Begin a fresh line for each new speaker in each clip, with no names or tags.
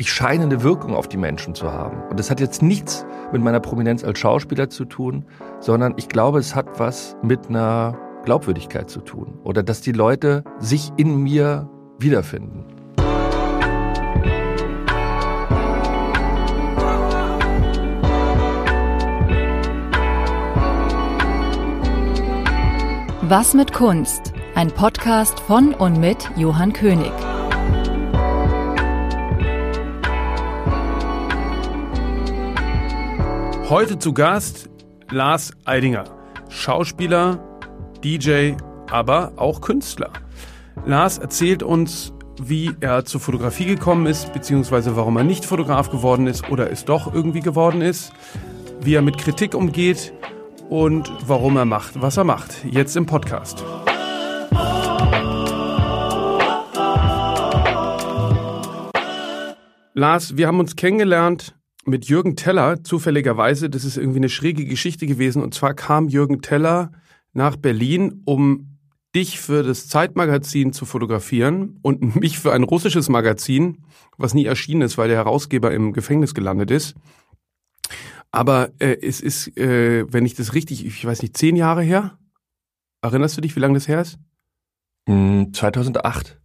ich scheine eine Wirkung auf die Menschen zu haben. Und das hat jetzt nichts mit meiner Prominenz als Schauspieler zu tun, sondern ich glaube, es hat was mit einer Glaubwürdigkeit zu tun. Oder dass die Leute sich in mir wiederfinden.
Was mit Kunst? Ein Podcast von und mit Johann König.
Heute zu Gast Lars Eidinger, Schauspieler, DJ, aber auch Künstler. Lars erzählt uns, wie er zur Fotografie gekommen ist, beziehungsweise warum er nicht Fotograf geworden ist oder es doch irgendwie geworden ist, wie er mit Kritik umgeht und warum er macht, was er macht. Jetzt im Podcast. Lars, wir haben uns kennengelernt mit Jürgen Teller, zufälligerweise, das ist irgendwie eine schräge Geschichte gewesen. Und zwar kam Jürgen Teller nach Berlin, um dich für das Zeitmagazin zu fotografieren und mich für ein russisches Magazin, was nie erschienen ist, weil der Herausgeber im Gefängnis gelandet ist. Aber äh, es ist, äh, wenn ich das richtig, ich weiß nicht, zehn Jahre her? Erinnerst du dich, wie lange das her ist?
2008.
Hm,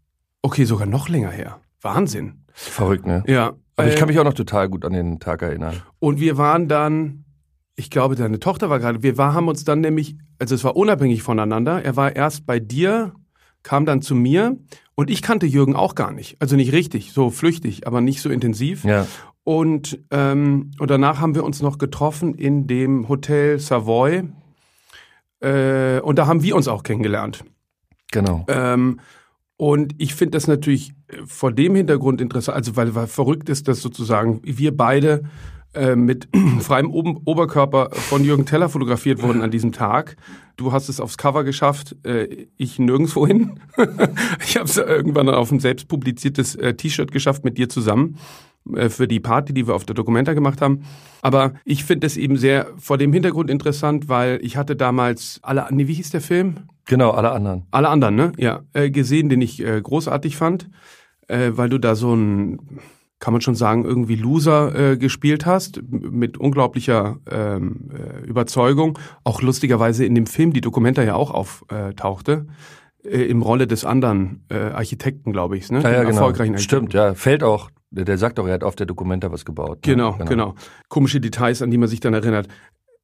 okay, sogar noch länger her. Wahnsinn.
Verrückt, ne?
Ja.
Aber ich kann mich auch noch total gut an den Tag erinnern.
Und wir waren dann, ich glaube, deine Tochter war gerade, wir war, haben uns dann nämlich, also es war unabhängig voneinander. Er war erst bei dir, kam dann zu mir und ich kannte Jürgen auch gar nicht. Also nicht richtig, so flüchtig, aber nicht so intensiv.
Ja.
Und, ähm, und danach haben wir uns noch getroffen in dem Hotel Savoy. Äh, und da haben wir uns auch kennengelernt.
Genau.
Ähm, und ich finde das natürlich äh, vor dem Hintergrund interessant, also weil, weil verrückt ist, dass sozusagen wir beide äh, mit freiem Oberkörper von Jürgen Teller fotografiert wurden an diesem Tag. Du hast es aufs Cover geschafft, äh, ich nirgendwo hin. ich habe es irgendwann auf ein selbst publiziertes äh, T-Shirt geschafft mit dir zusammen für die Party, die wir auf der Documenta gemacht haben. Aber ich finde es eben sehr vor dem Hintergrund interessant, weil ich hatte damals alle, nee, wie hieß der Film?
Genau, alle anderen.
Alle anderen, ne? Ja, äh, gesehen, den ich äh, großartig fand, äh, weil du da so ein, kann man schon sagen, irgendwie Loser äh, gespielt hast, mit unglaublicher ähm, äh, Überzeugung. Auch lustigerweise in dem Film die Dokumenta ja auch auftauchte, äh, im Rolle des anderen äh, Architekten, glaube ich, ne?
Ja, ja, genau.
erfolgreichen
Stimmt, ja. Fällt auch. Der, sagt auch, er hat auf der Dokumenta was gebaut. ne?
Genau, genau, Komische Details, an die man sich dann erinnert.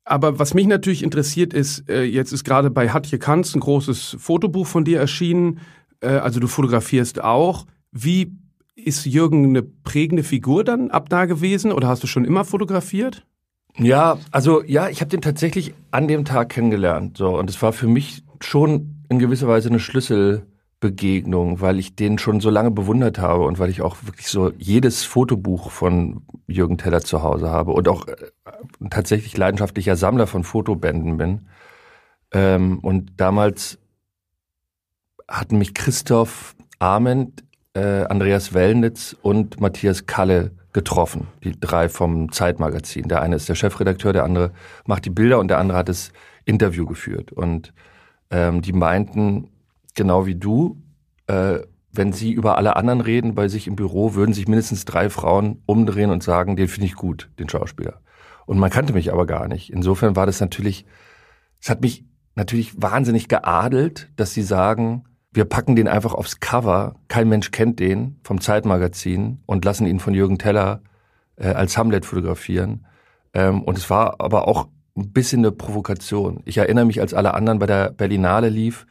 Aber was mich natürlich interessiert ist, äh, jetzt ist gerade bei Hatje Kanz ein großes Fotobuch von dir erschienen. Äh, also du fotografierst auch. Wie ist Jürgen eine prägende Figur dann ab da gewesen oder hast du schon immer fotografiert?
Ja, also ja, ich habe den tatsächlich an dem Tag kennengelernt. So, und es war für mich schon in gewisser Weise eine Schlüsselbegegnung, weil ich den schon so lange bewundert habe und weil ich auch wirklich so jedes Fotobuch von Jürgen Teller zu Hause habe und auch äh, tatsächlich leidenschaftlicher Sammler von Fotobänden bin. Ähm, und damals hatten mich Christoph Arment, äh, Andreas Wellnitz und Matthias Kalle getroffen, die drei vom Zeitmagazin. Der eine ist der Chefredakteur, der andere macht die Bilder und der andere hat das Interview geführt. Und ähm, die meinten, genau wie du, äh, wenn sie über alle anderen reden bei sich im Büro, würden sich mindestens drei Frauen umdrehen und sagen, den finde ich gut, den Schauspieler. Und man kannte mich aber gar nicht. Insofern war das natürlich, es hat mich natürlich wahnsinnig geadelt, dass sie sagen, wir packen den einfach aufs Cover, kein Mensch kennt den vom Zeitmagazin und lassen ihn von Jürgen Teller äh, als Hamlet fotografieren. Ähm, und es war aber auch ein bisschen eine Provokation. Ich erinnere mich, als alle anderen bei der Berlinale lief,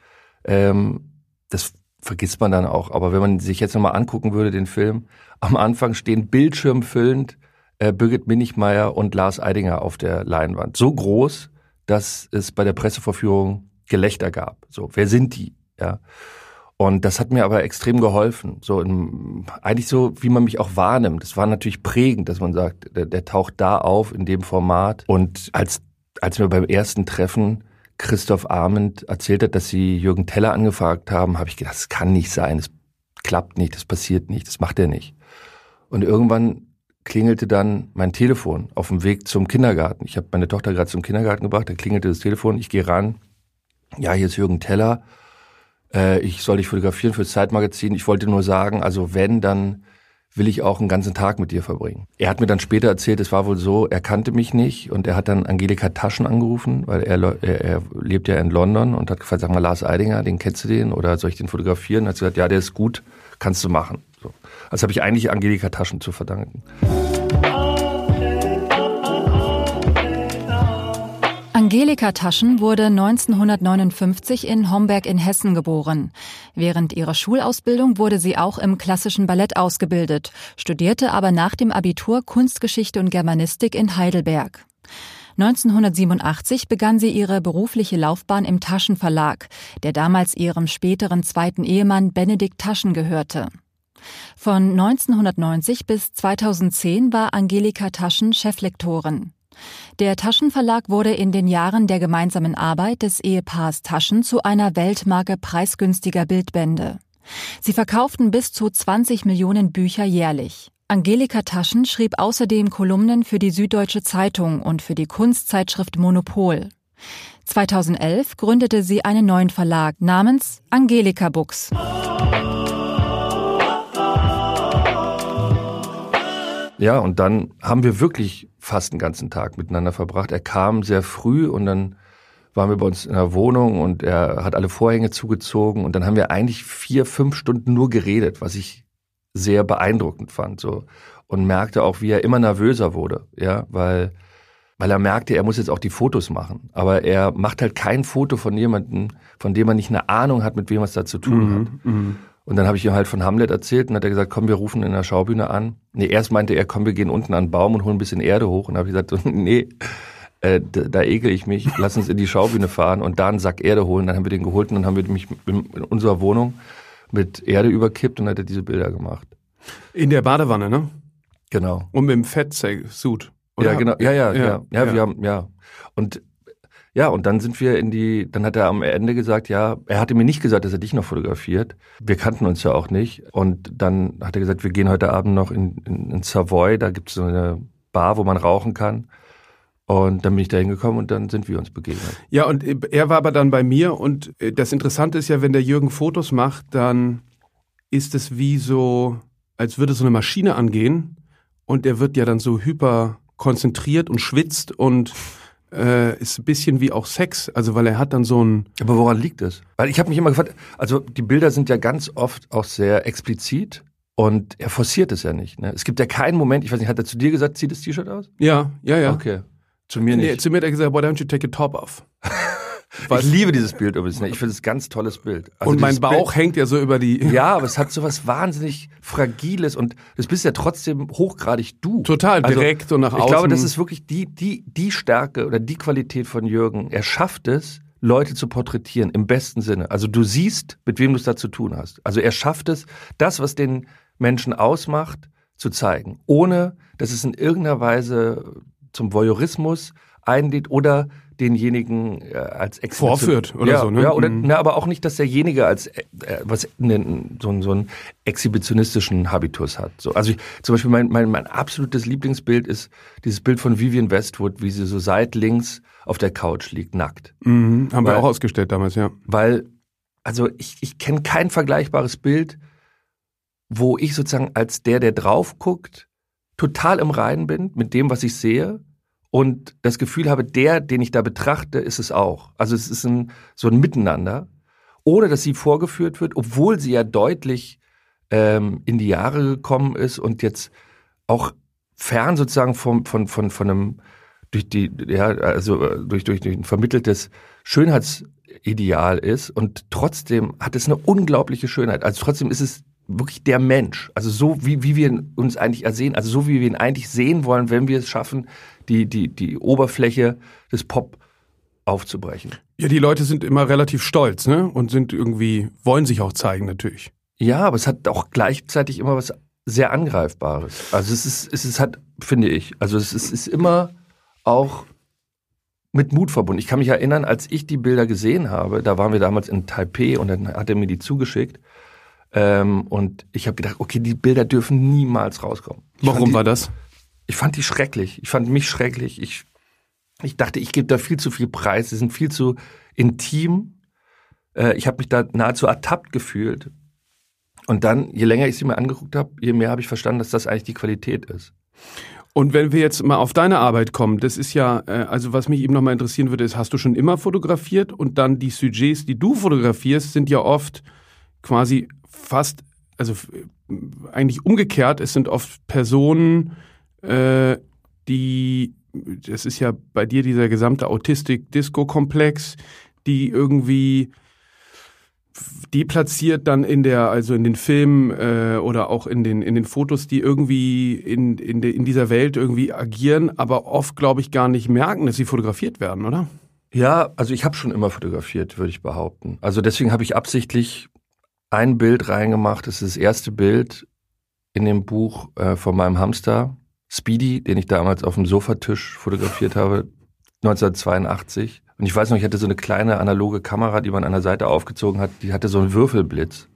ähm, das vergisst man dann auch. Aber wenn man sich jetzt nochmal angucken würde, den Film, am Anfang stehen bildschirmfüllend äh, Birgit Minichmeier und Lars Eidinger auf der Leinwand. So groß, dass es bei der Pressevorführung Gelächter gab. So, wer sind die? Ja. Und das hat mir aber extrem geholfen. So in, eigentlich so, wie man mich auch wahrnimmt. Das war natürlich prägend, dass man sagt, der, der taucht da auf in dem Format. Und als, als mir beim ersten Treffen Christoph Arment erzählt hat, dass sie Jürgen Teller angefragt haben, habe ich gedacht, das kann nicht sein, das klappt nicht, das passiert nicht, das macht er nicht. Und irgendwann klingelte dann mein Telefon auf dem Weg zum Kindergarten. Ich habe meine Tochter gerade zum Kindergarten gebracht, da klingelte das Telefon, ich gehe ran. Ja, hier ist Jürgen Teller. Äh, ich soll dich fotografieren fürs Zeitmagazin. Ich wollte nur sagen, also wenn, dann will ich auch einen ganzen Tag mit dir verbringen. Er hat mir dann später erzählt, es war wohl so, er kannte mich nicht und er hat dann Angelika Taschen angerufen, weil er, er, er lebt ja in London und hat gefragt, sag mal, Lars Eidinger, den kennst du den oder soll ich den fotografieren? Und hat gesagt, ja, der ist gut, kannst du machen. So. Also habe ich eigentlich Angelika Taschen zu verdanken.
Angelika Taschen wurde 1959 in Homberg in Hessen geboren. Während ihrer Schulausbildung wurde sie auch im klassischen Ballett ausgebildet, studierte aber nach dem Abitur Kunstgeschichte und Germanistik in Heidelberg. 1987 begann sie ihre berufliche Laufbahn im Taschenverlag, der damals ihrem späteren zweiten Ehemann Benedikt Taschen gehörte. Von 1990 bis 2010 war Angelika Taschen Cheflektorin. Der Taschenverlag wurde in den Jahren der gemeinsamen Arbeit des Ehepaars Taschen zu einer Weltmarke preisgünstiger Bildbände. Sie verkauften bis zu 20 Millionen Bücher jährlich. Angelika Taschen schrieb außerdem Kolumnen für die Süddeutsche Zeitung und für die Kunstzeitschrift Monopol. 2011 gründete sie einen neuen Verlag namens Angelika Books.
Ja, und dann haben wir wirklich fast den ganzen Tag miteinander verbracht. Er kam sehr früh und dann waren wir bei uns in der Wohnung und er hat alle Vorhänge zugezogen und dann haben wir eigentlich vier, fünf Stunden nur geredet, was ich sehr beeindruckend fand, so. Und merkte auch, wie er immer nervöser wurde, ja, weil, weil er merkte, er muss jetzt auch die Fotos machen. Aber er macht halt kein Foto von jemandem, von dem man nicht eine Ahnung hat, mit wem er es da zu tun
Mhm,
hat. Und dann habe ich ihm halt von Hamlet erzählt und hat er gesagt, komm, wir rufen in der Schaubühne an. Nee, erst meinte er, komm, wir gehen unten an den Baum und holen ein bisschen Erde hoch. Und dann habe ich gesagt, nee, äh, da, da ekel ich mich, lass uns in die Schaubühne fahren und da einen Sack Erde holen. Dann haben wir den geholt und dann haben wir mich in, in unserer Wohnung mit Erde überkippt und dann hat er diese Bilder gemacht.
In der Badewanne, ne?
Genau.
Und mit dem Fettsuit.
Ja, genau. Ja, ja, ja, ja,
ja.
wir haben, ja. Und ja, und dann sind wir in die, dann hat er am Ende gesagt, ja, er hatte mir nicht gesagt, dass er dich noch fotografiert. Wir kannten uns ja auch nicht. Und dann hat er gesagt, wir gehen heute Abend noch in, in, in Savoy, da gibt es so eine Bar, wo man rauchen kann. Und dann bin ich da hingekommen und dann sind wir uns begegnet.
Ja, und er war aber dann bei mir und äh, das Interessante ist ja, wenn der Jürgen Fotos macht, dann ist es wie so, als würde so eine Maschine angehen und der wird ja dann so hyper konzentriert und schwitzt und äh, ist ein bisschen wie auch Sex, also weil er hat dann so ein
Aber woran liegt es? Weil ich habe mich immer gefragt, also die Bilder sind ja ganz oft auch sehr explizit und er forciert es ja nicht. Ne? Es gibt ja keinen Moment, ich weiß nicht, hat er zu dir gesagt, zieh das T-Shirt aus?
ja, ja, ja.
Okay. Zu mir
Nee,
nicht.
zu mir hat er gesagt, why don't you take your top off?
ich liebe dieses Bild übrigens. Ne? Ich finde es ein ganz tolles Bild. Also
und mein Bauch hängt ja so über die.
Bild, ja, aber es hat so was wahnsinnig Fragiles und das bist ja trotzdem hochgradig du.
Total
Also,
direkt und nach
Ich
außen.
glaube, das ist wirklich die, die, die Stärke oder die Qualität von Jürgen. Er schafft es, Leute zu porträtieren, im besten Sinne. Also du siehst, mit wem du es da zu tun hast. Also er schafft es, das, was den Menschen ausmacht, zu zeigen, ohne dass es in irgendeiner Weise zum Voyeurismus einlädt oder denjenigen äh, als Exhibition-
Vorführt oder
ja,
so, ne?
Ja, oder,
Mhm.
na, aber auch nicht, dass derjenige als äh, was ne, so, einen- so einen exhibitionistischen Habitus hat. So, also ich, zum Beispiel mein, mein, mein absolutes Lieblingsbild ist dieses Bild von Vivian Westwood, wie sie so seitlinks auf der Couch liegt, nackt.
Mhm, haben wir
Weil-
auch ausgestellt damals, ja.
Weil, also ich, ich kenne kein vergleichbares Bild, wo ich sozusagen als der, der drauf guckt, total im Reinen bin mit dem, was ich sehe und das Gefühl habe, der, den ich da betrachte, ist es auch. Also es ist ein, so ein Miteinander, ohne dass sie vorgeführt wird, obwohl sie ja deutlich ähm, in die Jahre gekommen ist und jetzt auch fern sozusagen vom, von, von, von einem durch die, ja, also äh, durch, durch, durch ein vermitteltes Schönheitsideal ist und trotzdem hat es eine unglaubliche Schönheit. Also trotzdem ist es wirklich der Mensch. Also so wie, wie wir uns eigentlich ersehen, also so wie wir ihn eigentlich sehen wollen, wenn wir es schaffen, die, die, die Oberfläche des Pop aufzubrechen.
Ja, die Leute sind immer relativ stolz, ne? Und sind irgendwie, wollen sich auch zeigen, natürlich.
Ja, aber es hat auch gleichzeitig immer was sehr Angreifbares. Also es ist, es ist halt, finde ich, also es ist, ist immer auch mit Mut verbunden. Ich kann mich erinnern, als ich die Bilder gesehen habe, da waren wir damals in Taipei und dann hat er mir die zugeschickt. Ähm, und ich habe gedacht, okay, die Bilder dürfen niemals rauskommen. Ich
Warum
die,
war das?
Ich fand die schrecklich. Ich fand mich schrecklich. Ich, ich dachte, ich gebe da viel zu viel Preis. Sie sind viel zu intim. Äh, ich habe mich da nahezu ertappt gefühlt. Und dann, je länger ich sie mir angeguckt habe, je mehr habe ich verstanden, dass das eigentlich die Qualität ist.
Und wenn wir jetzt mal auf deine Arbeit kommen, das ist ja, äh, also was mich eben nochmal interessieren würde, ist, hast du schon immer fotografiert und dann die Sujets, die du fotografierst, sind ja oft quasi fast, also eigentlich umgekehrt, es sind oft Personen, äh, die, das ist ja bei dir dieser gesamte Autistik-Disco-Komplex, die irgendwie deplatziert dann in der, also in den Filmen äh, oder auch in den, in den Fotos, die irgendwie in, in, de, in dieser Welt irgendwie agieren, aber oft, glaube ich, gar nicht merken, dass sie fotografiert werden, oder?
Ja, also ich habe schon immer fotografiert, würde ich behaupten. Also deswegen habe ich absichtlich ein Bild reingemacht. Das ist das erste Bild in dem Buch äh, von meinem Hamster, Speedy, den ich damals auf dem Sofatisch fotografiert habe, 1982. Und ich weiß noch, ich hatte so eine kleine analoge Kamera, die man an der Seite aufgezogen hat, die hatte so einen Würfelblitz.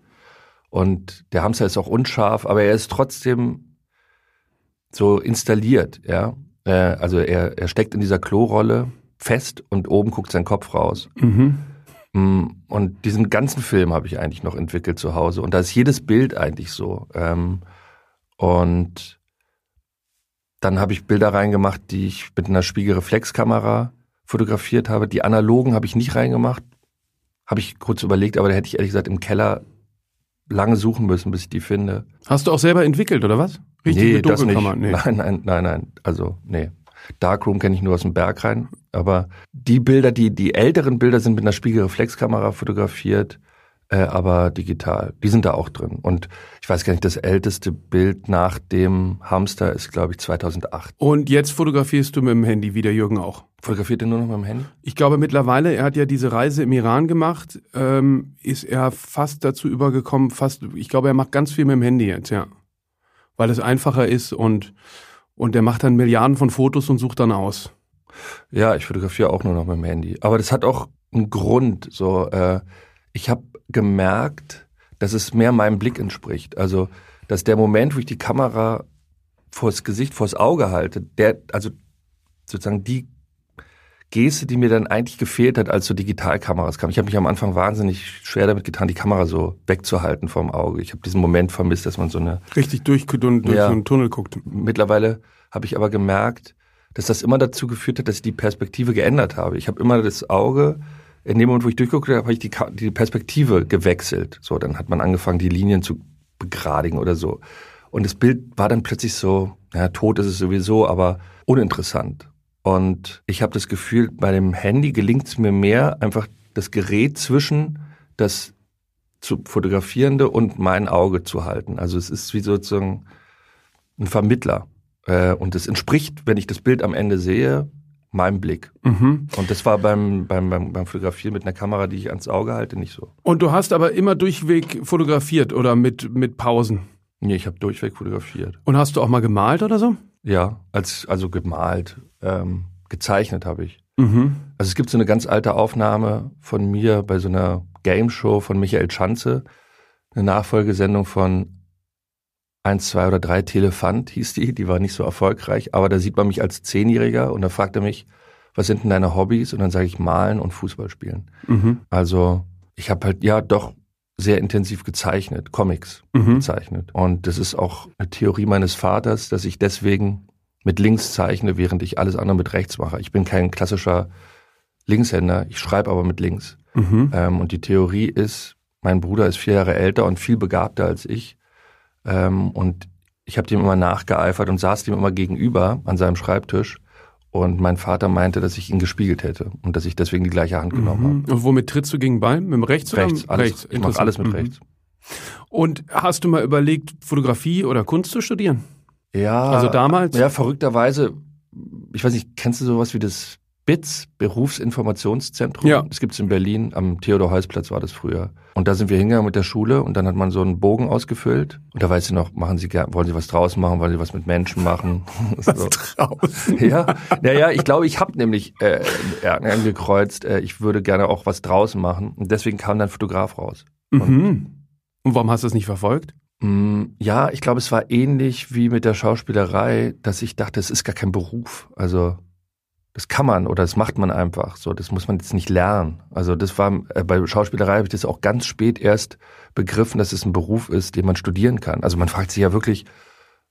Und der Hamster ist auch unscharf, aber er ist trotzdem so installiert, ja. Äh, also er, er steckt in dieser Klorolle fest und oben guckt sein Kopf raus. Mhm. Mm, und diesen ganzen Film habe ich eigentlich noch entwickelt zu Hause. Und da ist jedes Bild eigentlich so. Ähm, und dann habe ich Bilder reingemacht, die ich mit einer Spiegelreflexkamera fotografiert habe. Die analogen habe ich nicht reingemacht. Habe ich kurz überlegt, aber da hätte ich ehrlich gesagt im Keller lange suchen müssen, bis ich die finde.
Hast du auch selber entwickelt, oder was?
Richtig nee, das nicht. Nee. Nein, nein, nein, nein. Also, nee. Darkroom kenne ich nur aus dem Berg rein. Aber die Bilder, die, die älteren Bilder sind mit einer Spiegelreflexkamera fotografiert äh, aber digital. Die sind da auch drin. Und ich weiß gar nicht, das älteste Bild nach dem Hamster ist, glaube ich, 2008.
Und jetzt fotografierst du mit dem Handy, wie der Jürgen auch.
Fotografiert er nur noch mit dem Handy?
Ich glaube mittlerweile, er hat ja diese Reise im Iran gemacht, ähm, ist er fast dazu übergekommen, fast, ich glaube, er macht ganz viel mit dem Handy jetzt, ja. Weil es einfacher ist und, und er macht dann Milliarden von Fotos und sucht dann aus.
Ja, ich fotografiere auch nur noch mit dem Handy. Aber das hat auch einen Grund, so, äh, ich habe gemerkt, dass es mehr meinem Blick entspricht. Also, dass der Moment, wo ich die Kamera vors Gesicht, vors Auge halte, der, also sozusagen die Geste, die mir dann eigentlich gefehlt hat, als so Digitalkameras kamen. Ich habe mich am Anfang wahnsinnig schwer damit getan, die Kamera so wegzuhalten vom Auge. Ich habe diesen Moment vermisst, dass man so eine
richtig durch, durch ja, so einen Tunnel guckt.
Mittlerweile habe ich aber gemerkt, dass das immer dazu geführt hat, dass ich die Perspektive geändert habe. Ich habe immer das Auge in dem Moment, wo ich durchguckte habe, habe ich die, die Perspektive gewechselt. So, dann hat man angefangen, die Linien zu begradigen oder so. Und das Bild war dann plötzlich so, ja, tot ist es sowieso, aber uninteressant. Und ich habe das Gefühl, bei dem Handy gelingt es mir mehr, einfach das Gerät zwischen das zu fotografierende und mein Auge zu halten. Also es ist wie sozusagen ein Vermittler. Äh, und es entspricht, wenn ich das Bild am Ende sehe, meinem Blick. Mhm. Und das war beim, beim, beim, beim Fotografieren mit einer Kamera, die ich ans Auge halte, nicht so.
Und du hast aber immer durchweg fotografiert oder mit, mit Pausen?
Nee, ich habe durchweg fotografiert.
Und hast du auch mal gemalt oder so?
Ja, als, also gemalt. Ähm, gezeichnet habe ich. Mhm. Also es gibt so eine ganz alte Aufnahme von mir bei so einer Game Show von Michael Schanze, eine Nachfolgesendung von eins, zwei oder drei Telefant hieß die, die war nicht so erfolgreich, aber da sieht man mich als Zehnjähriger und da fragt er mich, was sind denn deine Hobbys? Und dann sage ich malen und Fußball spielen. Mhm. Also ich habe halt ja doch sehr intensiv gezeichnet, Comics mhm. gezeichnet. Und das ist auch eine Theorie meines Vaters, dass ich deswegen mit links zeichne, während ich alles andere mit rechts mache. Ich bin kein klassischer Linkshänder, ich schreibe aber mit links. Mhm. Ähm, und die Theorie ist, mein Bruder ist vier Jahre älter und viel begabter als ich. Ähm, und ich habe dem immer nachgeeifert und saß dem immer gegenüber an seinem Schreibtisch. Und mein Vater meinte, dass ich ihn gespiegelt hätte und dass ich deswegen die gleiche Hand genommen mhm. habe.
Und womit trittst du gegen Ball? Mit dem rechts,
rechts
oder
alles, rechts? Ich mache alles mit mhm. rechts.
Und hast du mal überlegt, Fotografie oder Kunst zu studieren?
Ja.
Also damals?
Ja, verrückterweise. Ich weiß nicht, kennst du sowas wie das BITS, Berufsinformationszentrum. Ja. Das gibt's in Berlin, am Theodor-Heuss-Platz war das früher. Und da sind wir hingegangen mit der Schule und dann hat man so einen Bogen ausgefüllt. Und da weißt du noch, machen Sie wollen Sie was draußen machen, wollen Sie was mit Menschen machen?
Was so. draußen?
Ja, naja, ich glaube, ich habe nämlich äh, angekreuzt, äh, ich würde gerne auch was draußen machen. Und deswegen kam dann Fotograf raus.
Mhm. Und, und warum hast du es nicht verfolgt?
Mm, ja, ich glaube, es war ähnlich wie mit der Schauspielerei, dass ich dachte, es ist gar kein Beruf. Also das kann man oder das macht man einfach. So, das muss man jetzt nicht lernen. Also das war äh, bei Schauspielerei habe ich das auch ganz spät erst begriffen, dass es ein Beruf ist, den man studieren kann. Also man fragt sich ja wirklich,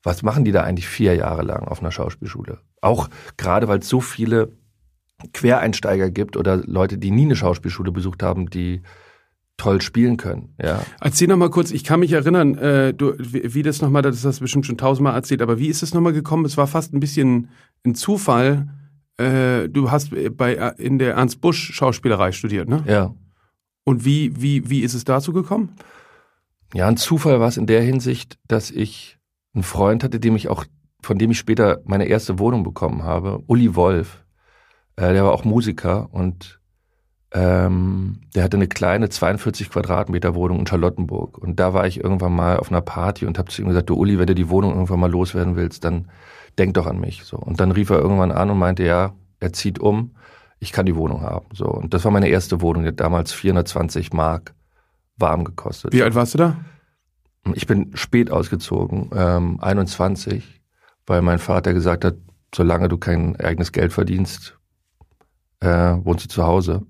was machen die da eigentlich vier Jahre lang auf einer Schauspielschule? Auch gerade weil es so viele Quereinsteiger gibt oder Leute, die nie eine Schauspielschule besucht haben, die toll spielen können. Ja.
Erzähl noch mal kurz, ich kann mich erinnern, äh, du, wie, wie das nochmal, das hast du bestimmt schon tausendmal erzählt, aber wie ist es nochmal gekommen? Es war fast ein bisschen ein Zufall, äh, du hast bei äh, in der Ernst Busch Schauspielerei studiert, ne?
Ja.
Und wie, wie, wie ist es dazu gekommen?
Ja, ein Zufall war es in der Hinsicht, dass ich einen Freund hatte, dem ich auch, von dem ich später meine erste Wohnung bekommen habe, Uli Wolf. Äh, der war auch Musiker und ähm, der hatte eine kleine 42 Quadratmeter Wohnung in Charlottenburg. Und da war ich irgendwann mal auf einer Party und habe zu ihm gesagt, du Uli, wenn du die Wohnung irgendwann mal loswerden willst, dann denk doch an mich. So. Und dann rief er irgendwann an und meinte, ja, er zieht um, ich kann die Wohnung haben. So. Und das war meine erste Wohnung, die hat damals 420 Mark warm gekostet.
Wie alt warst du da?
Ich bin spät ausgezogen, ähm, 21, weil mein Vater gesagt hat, solange du kein eigenes Geld verdienst, äh, wohnst du zu Hause.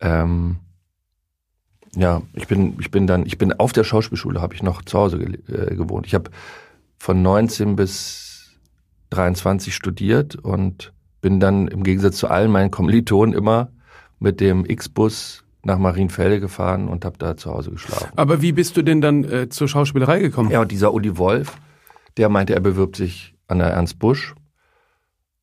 Ähm, ja, ich bin, ich bin dann, ich bin auf der Schauspielschule, habe ich noch zu Hause äh, gewohnt. Ich habe von 19 bis 23 studiert und bin dann im Gegensatz zu allen meinen Kommilitonen immer mit dem X-Bus nach Marienfelde gefahren und habe da zu Hause geschlafen.
Aber wie bist du denn dann äh, zur Schauspielerei gekommen?
Ja, und dieser Uli Wolf, der meinte, er bewirbt sich an der Ernst Busch.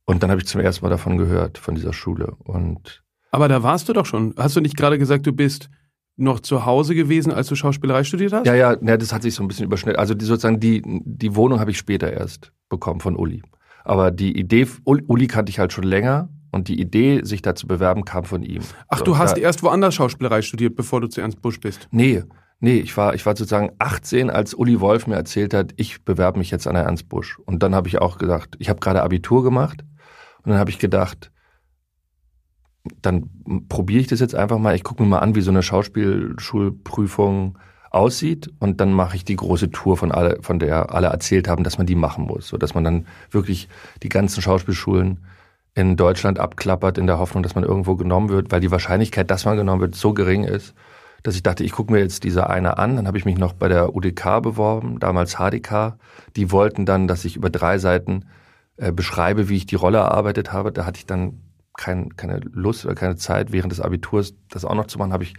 Und dann habe ich zum ersten Mal davon gehört, von dieser Schule. Und
Aber da warst du doch schon. Hast du nicht gerade gesagt, du bist noch zu Hause gewesen, als du Schauspielerei studiert hast?
Ja, ja, ja das hat sich so ein bisschen überschnitten. Also die, sozusagen die, die Wohnung habe ich später erst bekommen von Uli. Aber die Idee, Uli kannte ich halt schon länger und die Idee, sich da zu bewerben, kam von ihm.
Ach, so, du hast da, erst woanders Schauspielerei studiert, bevor du zu Ernst Busch bist?
Nee, nee, ich war, ich war sozusagen 18, als Uli Wolf mir erzählt hat, ich bewerbe mich jetzt an der Ernst Busch. Und dann habe ich auch gedacht, ich habe gerade Abitur gemacht und dann habe ich gedacht, dann probiere ich das jetzt einfach mal. Ich gucke mir mal an, wie so eine Schauspielschulprüfung aussieht und dann mache ich die große Tour von alle, von der alle erzählt haben, dass man die machen muss, so dass man dann wirklich die ganzen Schauspielschulen in Deutschland abklappert in der Hoffnung, dass man irgendwo genommen wird, weil die Wahrscheinlichkeit, dass man genommen wird, so gering ist, dass ich dachte, ich gucke mir jetzt diese eine an. Dann habe ich mich noch bei der UDK beworben, damals HDK. Die wollten dann, dass ich über drei Seiten äh, beschreibe, wie ich die Rolle erarbeitet habe. Da hatte ich dann kein, keine Lust oder keine Zeit, während des Abiturs das auch noch zu machen, habe ich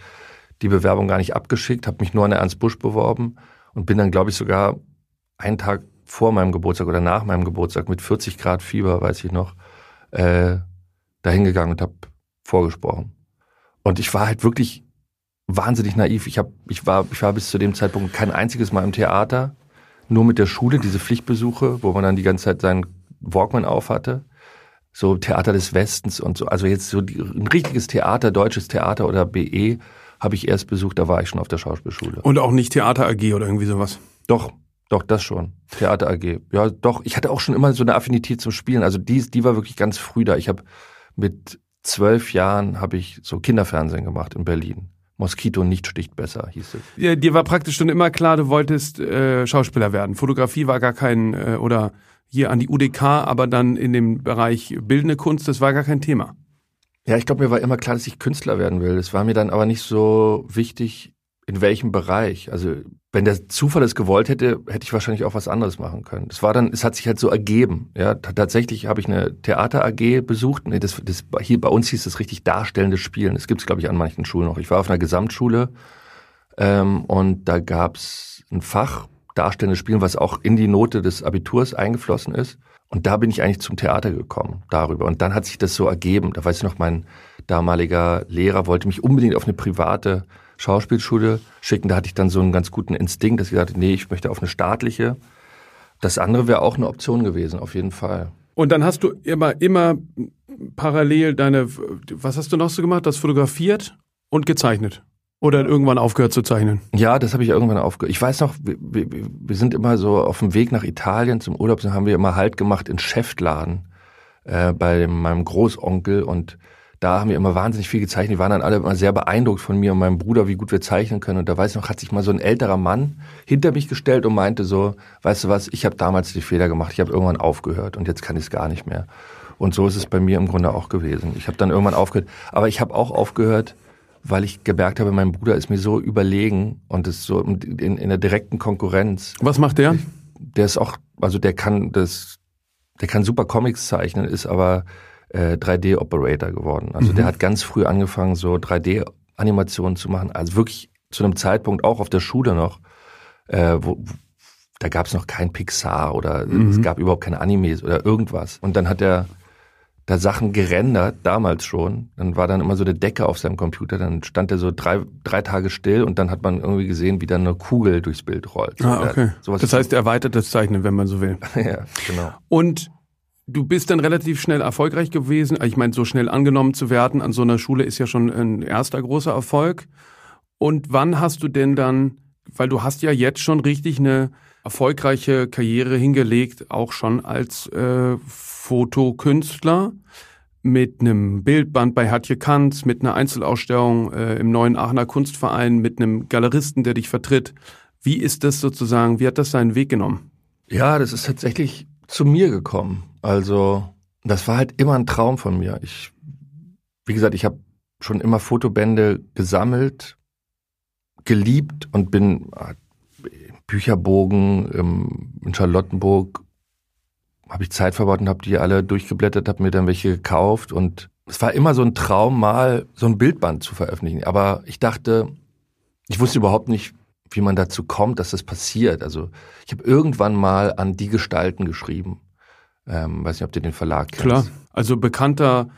die Bewerbung gar nicht abgeschickt, habe mich nur an der Ernst Busch beworben und bin dann, glaube ich, sogar einen Tag vor meinem Geburtstag oder nach meinem Geburtstag mit 40 Grad Fieber, weiß ich noch, äh, dahin gegangen und habe vorgesprochen. Und ich war halt wirklich wahnsinnig naiv. Ich, hab, ich, war, ich war bis zu dem Zeitpunkt kein einziges Mal im Theater, nur mit der Schule, diese Pflichtbesuche, wo man dann die ganze Zeit seinen Walkman auf hatte. So Theater des Westens und so. Also jetzt so die, ein richtiges Theater, deutsches Theater oder BE habe ich erst besucht, da war ich schon auf der Schauspielschule.
Und auch nicht Theater AG oder irgendwie sowas?
Doch, doch, das schon. Theater AG. Ja, doch. Ich hatte auch schon immer so eine Affinität zum Spielen. Also die, die war wirklich ganz früh da. Ich habe mit zwölf Jahren habe ich so Kinderfernsehen gemacht in Berlin. Moskito nicht sticht besser, hieß es.
Ja, dir war praktisch schon immer klar, du wolltest äh, Schauspieler werden. Fotografie war gar kein, äh, oder hier an die UDK, aber dann in dem Bereich bildende Kunst, das war gar kein Thema.
Ja, ich glaube, mir war immer klar, dass ich Künstler werden will. Es war mir dann aber nicht so wichtig, in welchem Bereich. Also, wenn der Zufall es gewollt hätte, hätte ich wahrscheinlich auch was anderes machen können. Es war dann, es hat sich halt so ergeben. Ja, tatsächlich habe ich eine Theater AG besucht. Nee, das, das, hier bei uns hieß es richtig darstellendes Spielen. Das gibt es, glaube ich, an manchen Schulen noch. Ich war auf einer Gesamtschule ähm, und da gab es ein Fach darstellendes Spielen, was auch in die Note des Abiturs eingeflossen ist. Und da bin ich eigentlich zum Theater gekommen darüber. Und dann hat sich das so ergeben. Da weiß ich noch, mein damaliger Lehrer wollte mich unbedingt auf eine private Schauspielschule schicken. Da hatte ich dann so einen ganz guten Instinkt, dass ich sagte, nee, ich möchte auf eine staatliche. Das andere wäre auch eine Option gewesen, auf jeden Fall.
Und dann hast du immer, immer parallel deine, was hast du noch so gemacht? Das fotografiert und gezeichnet? Oder irgendwann aufgehört zu zeichnen?
Ja, das habe ich irgendwann aufgehört. Ich weiß noch, wir, wir, wir, sind immer so auf dem Weg nach Italien zum Urlaub, so haben wir immer Halt gemacht in Schäftladen äh, bei meinem Großonkel und da haben wir immer wahnsinnig viel gezeichnet. Die waren dann alle immer sehr beeindruckt von mir und meinem Bruder, wie gut wir zeichnen können. Und da weiß ich noch, hat sich mal so ein älterer Mann hinter mich gestellt und meinte so, weißt du was, ich habe damals die Fehler gemacht, ich habe irgendwann aufgehört und jetzt kann ich es gar nicht mehr. Und so ist es bei mir im Grunde auch gewesen. Ich habe dann irgendwann aufgehört, aber ich habe auch aufgehört, weil ich gemerkt habe, mein Bruder ist mir so überlegen und ist so in, in der direkten Konkurrenz.
Was macht der?
Der ist auch, also der kann das, der kann super Comics zeichnen, ist aber äh, 3D-Operator geworden. Also mhm. der hat ganz früh angefangen, so 3D-Animationen zu machen. Also wirklich zu einem Zeitpunkt auch auf der Schule noch, äh, wo, da gab es noch kein Pixar oder mhm. es gab überhaupt keine Animes oder irgendwas. Und dann hat er da Sachen gerendert, damals schon. Dann war dann immer so der Decke auf seinem Computer, dann stand er so drei, drei Tage still und dann hat man irgendwie gesehen, wie dann eine Kugel durchs Bild rollt.
Ah, okay. das heißt, erweitertes Zeichnen, wenn man so will.
ja, genau.
Und du bist dann relativ schnell erfolgreich gewesen. Ich meine, so schnell angenommen zu werden an so einer Schule ist ja schon ein erster großer Erfolg. Und wann hast du denn dann, weil du hast ja jetzt schon richtig eine erfolgreiche Karriere hingelegt, auch schon als äh, Fotokünstler mit einem Bildband bei Hatje Kanz, mit einer Einzelausstellung äh, im neuen Aachener Kunstverein, mit einem Galeristen, der dich vertritt. Wie ist das sozusagen, wie hat das seinen Weg genommen?
Ja, das ist tatsächlich zu mir gekommen. Also das war halt immer ein Traum von mir. Ich, wie gesagt, ich habe schon immer Fotobände gesammelt, geliebt und bin äh, Bücherbogen in Charlottenburg habe ich Zeit verbaut und habe die alle durchgeblättert, habe mir dann welche gekauft und es war immer so ein Traum, mal so ein Bildband zu veröffentlichen. Aber ich dachte, ich wusste überhaupt nicht, wie man dazu kommt, dass das passiert. Also ich habe irgendwann mal an die Gestalten geschrieben. Ähm, weiß nicht, ob du den Verlag kennst.
Klar, also bekannter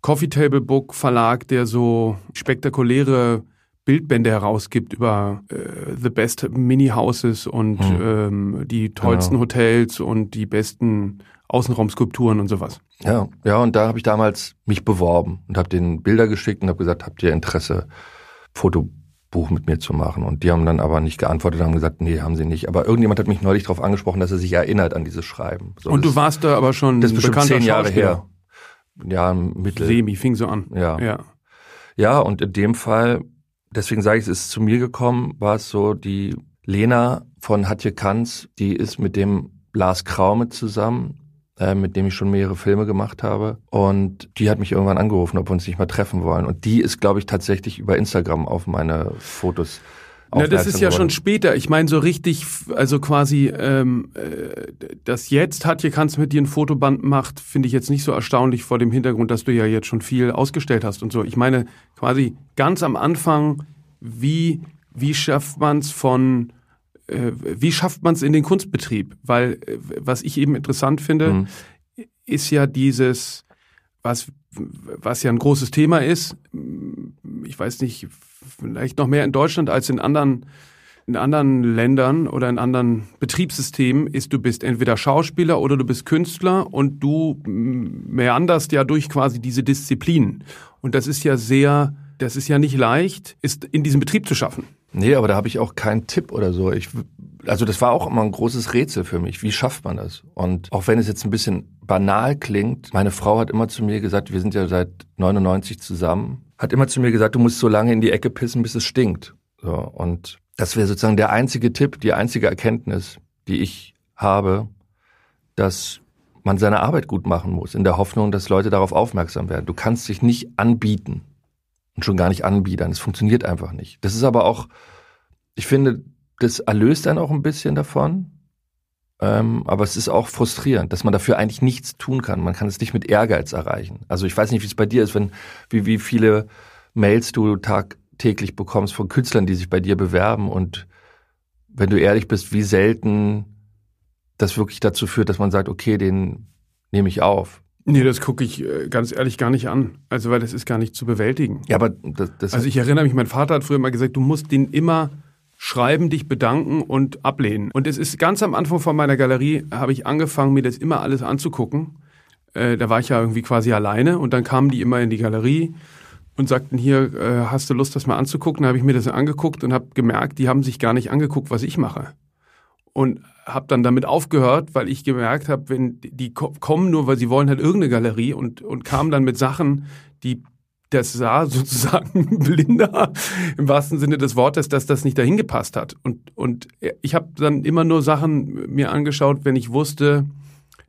Coffee Table Book Verlag, der so spektakuläre Bildbände herausgibt über äh, The Best Mini Houses und hm. ähm, die tollsten genau. Hotels und die besten Außenraumskulpturen und sowas.
Ja, ja, und da habe ich damals mich beworben und habe den Bilder geschickt und habe gesagt, habt ihr Interesse, Fotobuch mit mir zu machen? Und die haben dann aber nicht geantwortet, haben gesagt, nee, haben sie nicht. Aber irgendjemand hat mich neulich darauf angesprochen, dass er sich erinnert an dieses Schreiben.
So, und du warst da aber schon
das ist bestimmt zehn Jahre her. Ja, Mittel.
Semi fing so an.
Ja. ja. Ja, und in dem Fall deswegen sage ich, es ist zu mir gekommen, war es so, die Lena von Hatje Kanz, die ist mit dem Lars Kraume zusammen, äh, mit dem ich schon mehrere Filme gemacht habe. Und die hat mich irgendwann angerufen, ob wir uns nicht mal treffen wollen. Und die ist, glaube ich, tatsächlich über Instagram auf meine Fotos
na, das ist ja schon später. Ich meine so richtig, also quasi, ähm, äh, das jetzt Hatje Kanz mit dir ein Fotoband macht, finde ich jetzt nicht so erstaunlich vor dem Hintergrund, dass du ja jetzt schon viel ausgestellt hast und so. Ich meine quasi ganz am Anfang, wie wie schafft man es von äh, wie schafft man es in den Kunstbetrieb? Weil äh, was ich eben interessant finde, mhm. ist ja dieses was was ja ein großes Thema ist. Ich weiß nicht, vielleicht noch mehr in Deutschland als in anderen in anderen Ländern oder in anderen Betriebssystemen ist, du bist entweder Schauspieler oder du bist Künstler und du meanderst ja durch quasi diese Disziplinen. Und das ist ja sehr, das ist ja nicht leicht, ist in diesem Betrieb zu schaffen.
Nee, aber da habe ich auch keinen Tipp oder so. Ich, also das war auch immer ein großes Rätsel für mich. Wie schafft man das? Und auch wenn es jetzt ein bisschen banal klingt, meine Frau hat immer zu mir gesagt, wir sind ja seit 99 zusammen hat immer zu mir gesagt, du musst so lange in die Ecke pissen, bis es stinkt. So, und das wäre sozusagen der einzige Tipp, die einzige Erkenntnis, die ich habe, dass man seine Arbeit gut machen muss, in der Hoffnung, dass Leute darauf aufmerksam werden. Du kannst dich nicht anbieten und schon gar nicht anbiedern. Es funktioniert einfach nicht. Das ist aber auch, ich finde, das erlöst dann auch ein bisschen davon, ähm, aber es ist auch frustrierend, dass man dafür eigentlich nichts tun kann. Man kann es nicht mit Ehrgeiz erreichen. Also ich weiß nicht, wie es bei dir ist, wenn wie, wie viele Mails du tagtäglich bekommst von Künstlern, die sich bei dir bewerben und wenn du ehrlich bist, wie selten das wirklich dazu führt, dass man sagt, okay, den nehme ich auf.
Nee, das gucke ich äh, ganz ehrlich gar nicht an. Also, weil das ist gar nicht zu bewältigen.
Ja, aber das, das
Also ich erinnere mich, mein Vater hat früher mal gesagt, du musst den immer schreiben, dich bedanken und ablehnen. Und es ist ganz am Anfang von meiner Galerie, habe ich angefangen, mir das immer alles anzugucken. Äh, da war ich ja irgendwie quasi alleine und dann kamen die immer in die Galerie und sagten hier, äh, hast du Lust, das mal anzugucken? Da habe ich mir das angeguckt und habe gemerkt, die haben sich gar nicht angeguckt, was ich mache. Und habe dann damit aufgehört, weil ich gemerkt habe, wenn die kommen nur, weil sie wollen halt irgendeine Galerie und, und kamen dann mit Sachen, die das sah sozusagen blinder im wahrsten Sinne des Wortes, dass das nicht dahin gepasst hat. Und, und ich habe dann immer nur Sachen mir angeschaut, wenn ich wusste,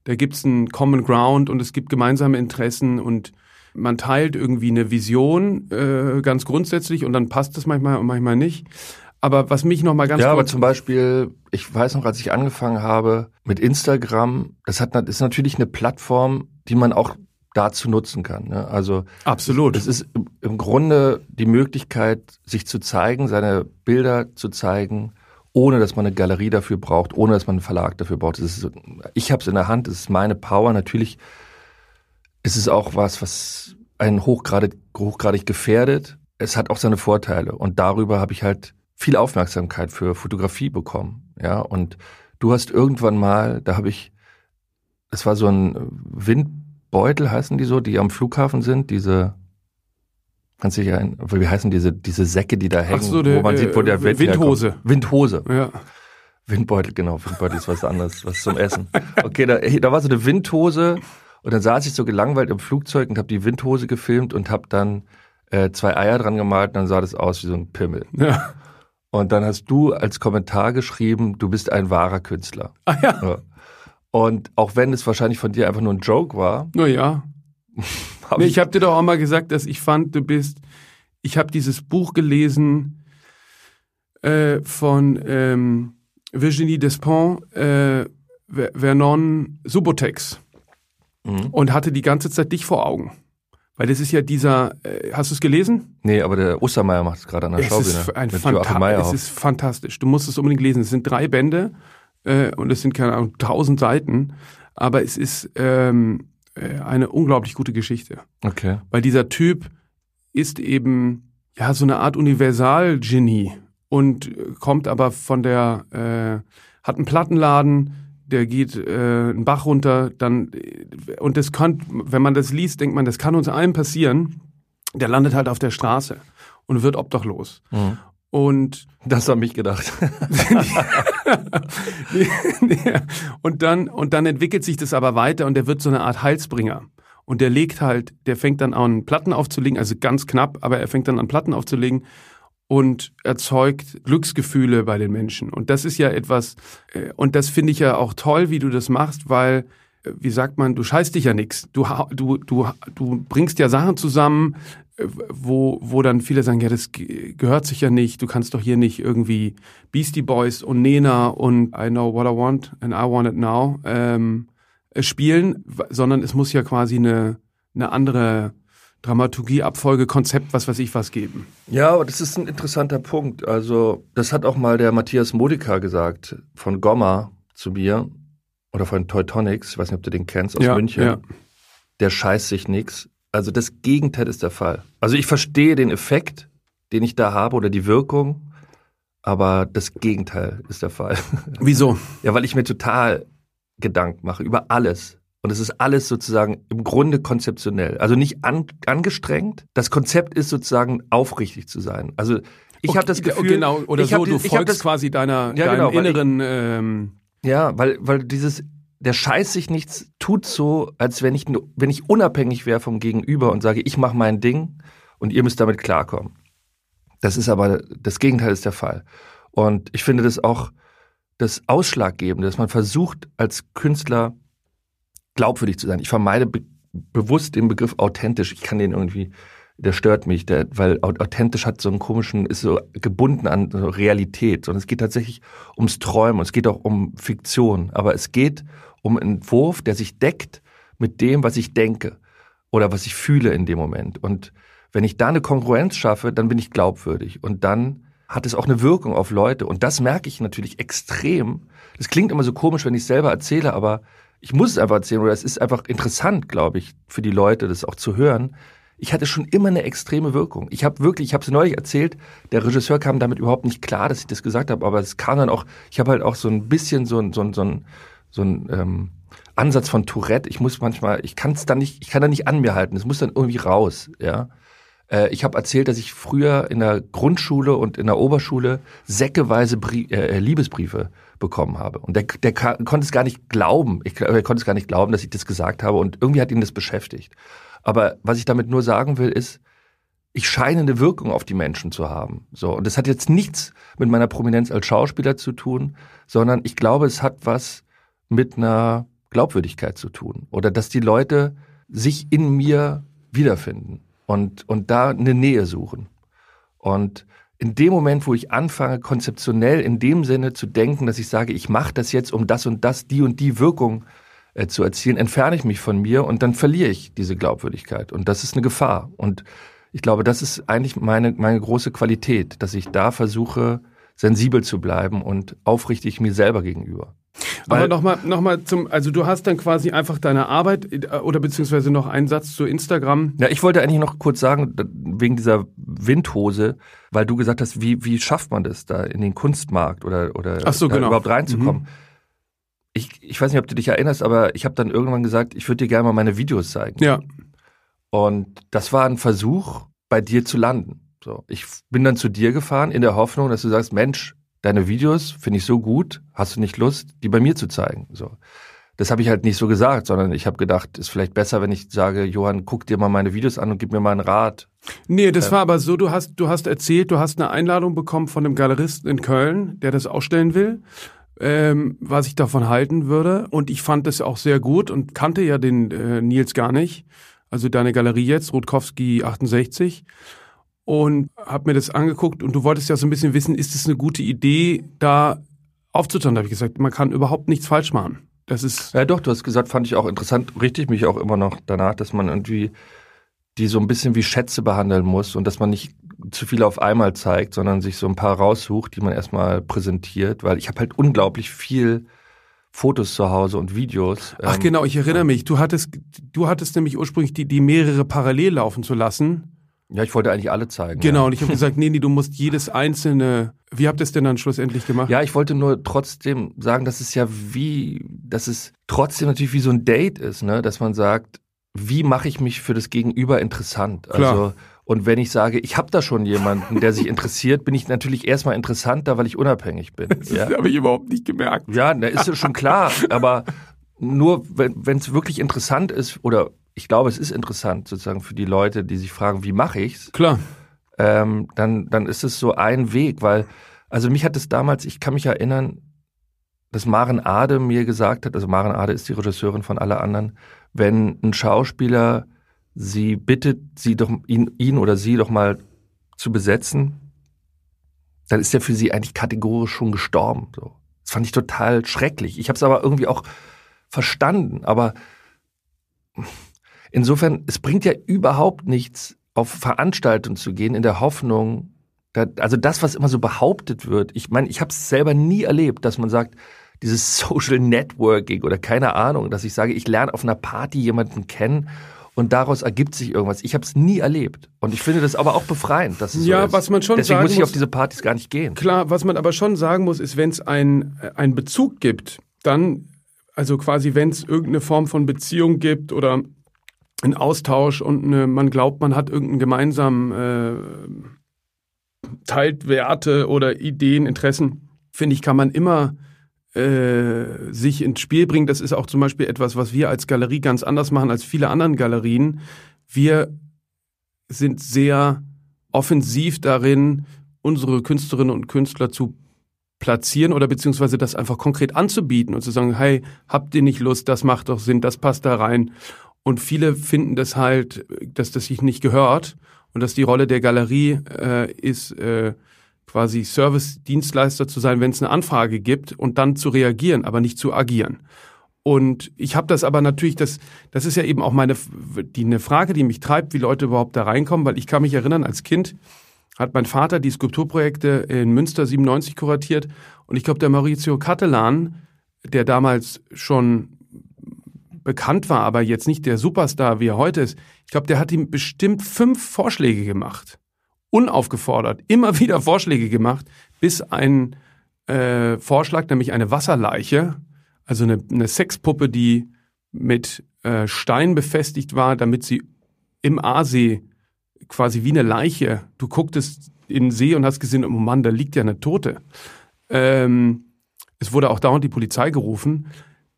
da gibt's einen Common Ground und es gibt gemeinsame Interessen und man teilt irgendwie eine Vision äh, ganz grundsätzlich und dann passt das manchmal und manchmal nicht. Aber was mich noch mal ganz
ja, aber zum Beispiel, ich weiß noch, als ich angefangen habe mit Instagram, das hat ist natürlich eine Plattform, die man auch dazu nutzen kann. Ne? Also
absolut.
Es ist im Grunde die Möglichkeit, sich zu zeigen, seine Bilder zu zeigen, ohne dass man eine Galerie dafür braucht, ohne dass man einen Verlag dafür braucht. Ist, ich habe es in der Hand, es ist meine Power. Natürlich ist es auch was, was einen hochgradig, hochgradig gefährdet. Es hat auch seine Vorteile und darüber habe ich halt viel Aufmerksamkeit für Fotografie bekommen. Ja, und du hast irgendwann mal, da habe ich, es war so ein Wind Beutel heißen die so, die am Flughafen sind, diese Kannst du dich erinnern, wie heißen diese, diese Säcke, die da hängen,
so, der,
wo man sieht, wo der Wind
Windhose.
Herkommt. Windhose.
Ja.
Windbeutel, genau. Windbeutel ist was anderes, was zum Essen. Okay, da, da war so eine Windhose und dann saß ich so gelangweilt im Flugzeug und habe die Windhose gefilmt und habe dann äh, zwei Eier dran gemalt und dann sah das aus wie so ein Pimmel.
Ja.
Und dann hast du als Kommentar geschrieben, du bist ein wahrer Künstler.
Ah ja.
ja. Und auch wenn es wahrscheinlich von dir einfach nur ein Joke war.
Naja.
hab
Nee, ich habe dir doch auch mal gesagt, dass ich fand, du bist. Ich habe dieses Buch gelesen äh, von ähm, Virginie Despont, äh, Ver- Vernon Subotex
Mhm.
und hatte die ganze Zeit dich vor Augen. Weil das ist ja dieser, äh, hast du es gelesen?
Nee, aber der Ostermeier macht es gerade an der
Es
Schaubühne.
ist, ein Fanta es ist fantastisch. Du musst es unbedingt lesen. Es sind drei Bände äh, und es sind keine Ahnung tausend Seiten, aber es ist ähm, äh, eine unglaublich gute Geschichte.
Okay.
Weil dieser Typ ist eben ja so eine Art Universalgenie und kommt aber von der äh, hat einen Plattenladen, der geht äh, einen Bach runter, dann äh, und das kann, wenn man das liest, denkt man, das kann uns allen passieren. Der landet halt auf der Straße und wird obdachlos.
Mhm.
Und
Das hat mich gedacht.
und dann und dann entwickelt sich das aber weiter und der wird so eine Art Heilsbringer. Und der legt halt, der fängt dann an Platten aufzulegen, also ganz knapp, aber er fängt dann an Platten aufzulegen und erzeugt Glücksgefühle bei den Menschen. Und das ist ja etwas, äh, und das finde ich ja auch toll, wie du das machst, weil, äh, wie sagt man, du scheißt dich ja nix. Du, du, du, du bringst ja Sachen zusammen, wo, wo dann viele sagen, ja, das ge- gehört sich ja nicht, du kannst doch hier nicht irgendwie Beastie Boys und Nena und I know what I want and I want it now ähm, äh, spielen, sondern es muss ja quasi eine, eine andere Dramaturgie, Abfolge, Konzept, was weiß ich was geben.
Ja, aber das ist ein interessanter Punkt. Also, das hat auch mal der Matthias Modica gesagt von Gomma zu mir oder von Teutonics, ich weiß nicht, ob du den kennst, aus
Ja,
München.
ja.
Der scheißt sich nix. Also das Gegenteil ist der Fall. Also ich verstehe den Effekt, den ich da habe oder die Wirkung, aber das Gegenteil ist der Fall.
Wieso?
Ja, weil ich mir total Gedanken mache über alles. Und es ist alles sozusagen im Grunde konzeptionell. Also nicht an, angestrengt. Das Konzept ist sozusagen aufrichtig zu sein. Also ich habe das
Okay,
Gefühl,
genau, oder so, du
die- hab
folgst
das,
quasi deiner,
Ja,
deinem
genau, weil ich-
inneren, ähm,
ja, weil weil dieses der Scheiß sich nichts tut so, als wenn ich wenn ich unabhängig wäre vom Gegenüber und sage, ich mache mein Ding und ihr müsst damit klarkommen. Das ist aber das Gegenteil ist der Fall. Und ich finde das auch das Ausschlaggebende, dass man versucht als Künstler glaubwürdig zu sein. Ich vermeide be bewusst den Begriff authentisch. Ich kann den irgendwie, der stört mich, der, weil au- authentisch hat so einen komischen, ist so gebunden an Realität, sondern es geht tatsächlich ums Träumen, es geht auch um Fiktion, aber es geht um einen Entwurf, der sich deckt mit dem, was ich denke oder was ich fühle in dem Moment. Und wenn ich da eine Kongruenz schaffe, dann bin ich glaubwürdig und dann hat es auch eine Wirkung auf Leute und das merke ich natürlich extrem. Das klingt immer so komisch, wenn ich es selber erzähle, aber ich muss es einfach erzählen oder es ist einfach interessant, glaube ich, für die Leute, das auch zu hören. Ich hatte schon immer eine extreme Wirkung. Ich habe wirklich, ich habe es neulich erzählt, der Regisseur kam damit überhaupt nicht klar, dass ich das gesagt habe, aber es kam dann auch, ich habe halt auch so ein bisschen so ein, so ein, so ein, so ein ähm, Ansatz von Tourette. Ich muss manchmal, ich kann es dann nicht, ich kann da nicht an mir halten. Es muss dann irgendwie raus, ja. Äh, ich habe erzählt, dass ich früher in der Grundschule und in der Oberschule säckeweise Brie äh, Liebesbriefe bekommen habe. Und der, der konnte es gar nicht glauben. Ich, er konnte es gar nicht glauben, dass ich das gesagt habe. Und irgendwie hat ihn das beschäftigt. Aber was ich damit nur sagen will, ist, ich scheine eine Wirkung auf die Menschen zu haben. So. Und das hat jetzt nichts mit meiner Prominenz als Schauspieler zu tun, sondern ich glaube, es hat was mit einer Glaubwürdigkeit zu tun oder dass die Leute sich in mir wiederfinden und, und da eine Nähe suchen. Und in dem Moment, wo ich anfange, konzeptionell in dem Sinne zu denken, dass ich sage, ich mache das jetzt, um das und das, die und die Wirkung äh, zu erzielen, entferne ich mich von mir und dann verliere ich diese Glaubwürdigkeit. Und das ist eine Gefahr. Und ich glaube, das ist eigentlich meine, meine große Qualität, dass ich da versuche, sensibel zu bleiben und aufrichtig mir selber gegenüber.
Weil Aber nochmal noch mal zum, also du hast dann quasi einfach deine Arbeit äh, oder beziehungsweise noch einen Satz zu Instagram.
Ja, ich wollte eigentlich noch kurz sagen, wegen dieser Windhose, weil du gesagt hast, wie, wie schafft man das da in den Kunstmarkt oder, oder
so, genau.
überhaupt reinzukommen. Mhm. Ich, ich weiß nicht, ob du dich erinnerst, aber ich habe dann irgendwann gesagt, ich würde dir gerne mal meine Videos zeigen.
Ja.
Und das war ein Versuch, bei dir zu landen. So, ich bin dann zu dir gefahren in der Hoffnung, dass du sagst, Mensch, deine Videos finde ich so gut, hast du nicht Lust, die bei mir zu zeigen? So. Das habe ich halt nicht so gesagt, sondern ich habe gedacht, ist vielleicht besser, wenn ich sage, Johann, guck dir mal meine Videos an und gib mir mal einen Rat.
Nee, das äh, war aber so, du hast, du hast erzählt, du hast eine Einladung bekommen von einem Galeristen in Köln, der das ausstellen will, ähm, was ich davon halten würde. Und ich fand das auch sehr gut und kannte ja den äh, Nils gar nicht. Also deine Galerie jetzt, Rutkowski 68 und habe mir das angeguckt und du wolltest ja so ein bisschen wissen, ist es eine gute Idee, da aufzutauchen? Da habe ich gesagt, man kann überhaupt nichts falsch machen. Das ist
ja doch, du hast gesagt, fand ich auch interessant, richtig mich auch immer noch danach, dass man irgendwie die so ein bisschen wie Schätze behandeln muss und dass man nicht zu viel auf einmal zeigt, sondern sich so ein paar raussucht, die man erstmal präsentiert, weil ich habe halt unglaublich viel Fotos zu Hause und Videos.
Ach genau, ich erinnere mich. Du hattest, du hattest nämlich ursprünglich die, die mehrere parallel laufen zu lassen.
Ja, ich wollte eigentlich alle zeigen.
Genau,
ja.
und ich habe gesagt, nee, nee, du musst jedes einzelne. Wie habt ihr es denn dann schlussendlich gemacht?
Ja, ich wollte nur trotzdem sagen, dass es ja wie, dass es trotzdem natürlich wie so ein Date ist, ne? Dass man sagt, wie mache ich mich für das Gegenüber interessant?
Klar.
Also und wenn ich sage, ich habe da schon jemanden, der sich interessiert, bin ich natürlich erstmal interessanter, weil ich unabhängig bin.
Das ja? habe ich überhaupt nicht gemerkt.
Ja, da ist ja schon klar. Aber nur wenn es wirklich interessant ist oder ich glaube, es ist interessant sozusagen für die Leute, die sich fragen, wie mache ich's?
Klar.
Ähm, dann, dann ist es so ein Weg, weil, also mich hat es damals, ich kann mich erinnern, dass Maren Ade mir gesagt hat, also Maren Ade ist die Regisseurin von alle anderen, wenn ein Schauspieler sie bittet, sie doch, ihn, ihn oder sie doch mal zu besetzen, dann ist er für sie eigentlich kategorisch schon gestorben. So. Das fand ich total schrecklich. Ich habe es aber irgendwie auch verstanden. Aber Insofern, es bringt ja überhaupt nichts, auf Veranstaltungen zu gehen in der Hoffnung, also das, was immer so behauptet wird. Ich meine, ich habe es selber nie erlebt, dass man sagt, dieses Social Networking oder keine Ahnung, dass ich sage, ich lerne auf einer Party jemanden kennen und daraus ergibt sich irgendwas. Ich habe es nie erlebt und ich finde das aber auch befreiend, dass es
ja,
so
was man schon
Deswegen
sagen
muss ich
muss,
auf diese Partys gar nicht gehen.
Klar, was man aber schon sagen muss, ist, wenn es ein einen Bezug gibt, dann also quasi, wenn es irgendeine Form von Beziehung gibt oder ein Austausch und eine, man glaubt, man hat irgendeinen gemeinsamen äh, teilt Werte oder Ideen, Interessen, finde ich, kann man immer äh, sich ins Spiel bringen. Das ist auch zum Beispiel etwas, was wir als Galerie ganz anders machen als viele anderen Galerien. Wir sind sehr offensiv darin, unsere Künstlerinnen und Künstler zu platzieren oder beziehungsweise das einfach konkret anzubieten und zu sagen, hey, habt ihr nicht Lust, das macht doch Sinn, das passt da rein. Und viele finden das halt, dass das sich nicht gehört und dass die Rolle der Galerie äh, ist, äh, quasi Service-Dienstleister zu sein, wenn es eine Anfrage gibt und dann zu reagieren, aber nicht zu agieren. Und ich habe das aber natürlich, das, das ist ja eben auch meine die eine Frage, die mich treibt, wie Leute überhaupt da reinkommen, weil ich kann mich erinnern, als Kind hat mein Vater die Skulpturprojekte in Münster 97 kuratiert und ich glaube, der Maurizio Cattelan, der damals schon bekannt war, aber jetzt nicht der Superstar, wie er heute ist, ich glaube, der hat ihm bestimmt fünf Vorschläge gemacht. Unaufgefordert, immer wieder Vorschläge gemacht, bis ein äh, Vorschlag, nämlich eine Wasserleiche, also eine, eine Sexpuppe, die mit äh, Stein befestigt war, damit sie im Aasee quasi wie eine Leiche, du gucktest in den See und hast gesehen, oh Mann, da liegt ja eine Tote. Ähm, es wurde auch dauernd die Polizei gerufen.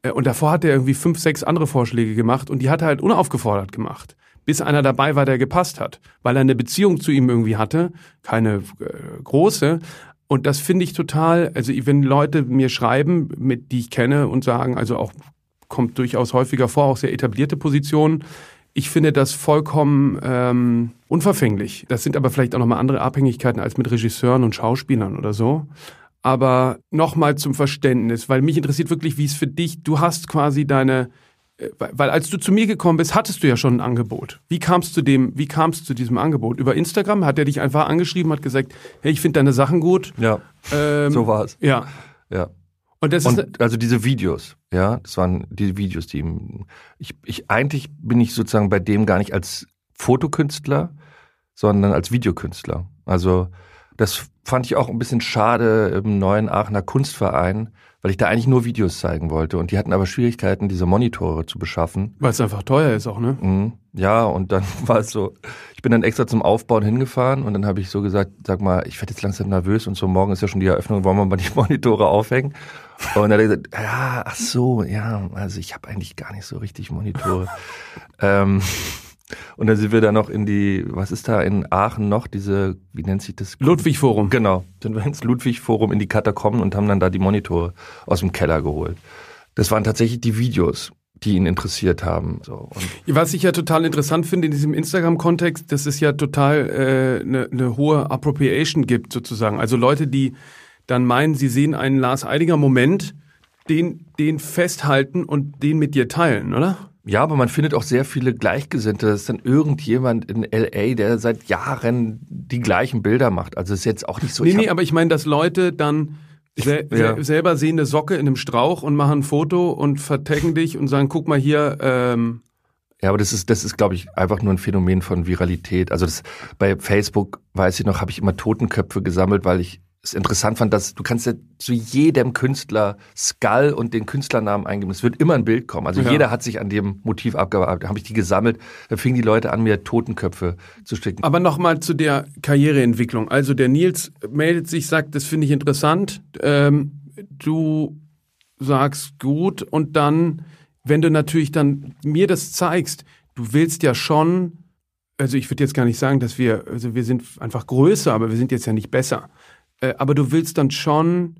Äh, und davor hat er irgendwie fünf, sechs andere Vorschläge gemacht und die hat er halt unaufgefordert gemacht. Bis einer dabei war, der gepasst hat. Weil er eine Beziehung zu ihm irgendwie hatte, keine äh, große. Und das finde ich total, also wenn Leute mir schreiben, mit die ich kenne und sagen, also auch kommt durchaus häufiger vor, auch sehr etablierte Positionen. Ich finde das vollkommen ähm, unverfänglich. Das sind aber vielleicht auch nochmal andere Abhängigkeiten als mit Regisseuren und Schauspielern oder so. Aber nochmal zum Verständnis, weil mich interessiert wirklich, wie es für dich, du hast quasi deine, äh, weil als du zu mir gekommen bist, hattest du ja schon ein Angebot. Wie kamst du dem, wie kamst du zu diesem Angebot? Über Instagram hat er dich einfach angeschrieben, hat gesagt, hey, ich finde deine Sachen gut.
Ja. Ähm, so war es.
Ja.
Ja. Und das und ist also diese Videos, ja, das waren die Videos, die ich, ich eigentlich bin ich sozusagen bei dem gar nicht als Fotokünstler, sondern als Videokünstler. Also das fand ich auch ein bisschen schade im neuen Aachener Kunstverein, weil ich da eigentlich nur Videos zeigen wollte. Und die hatten aber Schwierigkeiten, diese Monitore zu beschaffen.
Weil es einfach teuer ist auch, ne?
Mhm. Ja, und dann war es so, ich bin dann extra zum Aufbauen hingefahren und dann habe ich so gesagt, sag mal, ich werde jetzt langsam nervös und so, morgen ist ja schon die Eröffnung, wollen wir mal die Monitore aufhängen? Und dann hat er gesagt, ja, ach so, ja, also ich habe eigentlich gar nicht so richtig Monitore. ähm, und dann sind wir da noch in die, was ist da in Aachen noch, diese, wie nennt sich das?
Ludwig-Forum.
Genau. Sind wir ins Ludwig-Forum in die Katakomben und haben dann da die Monitore aus dem Keller geholt. Das waren tatsächlich die Videos, die ihn interessiert haben. So.
Was ich ja total interessant finde in diesem Instagram-Kontext, dass es ja total eine äh, ne, ne hohe Appropriation gibt, sozusagen. Also Leute, die dann meinen, sie sehen einen Lars Eidinger Moment, den, den festhalten und den mit dir teilen, oder?
Ja, aber man findet auch sehr viele Gleichgesinnte. Das ist dann irgendjemand in LA, der seit Jahren die gleichen Bilder macht. Also ist jetzt auch nicht so.
Nee, nee, aber ich meine, dass Leute dann sel ja. selber sehen eine Socke in einem Strauch und machen ein Foto und vertaggen dich und sagen, guck mal hier. Ähm
ja, aber das ist, das ist, glaube ich, einfach nur ein Phänomen von Viralität. Also das bei Facebook, weiß ich noch, habe ich immer Totenköpfe gesammelt, weil ich es interessant fand, dass du kannst ja zu jedem Künstler Skull und den Künstlernamen eingeben. Es wird immer ein Bild kommen. Also ja. jeder hat sich an dem Motiv abgearbeitet. Da habe ich die gesammelt. Da fingen die Leute an, mir Totenköpfe zu schicken.
Aber nochmal zu der Karriereentwicklung. Also der Nils meldet sich, sagt, das finde ich interessant. Ähm, du sagst gut und dann, wenn du natürlich dann mir das zeigst, du willst ja schon also ich würde jetzt gar nicht sagen, dass wir, also wir sind einfach größer, aber wir sind jetzt ja nicht besser. Äh, aber du willst dann schon.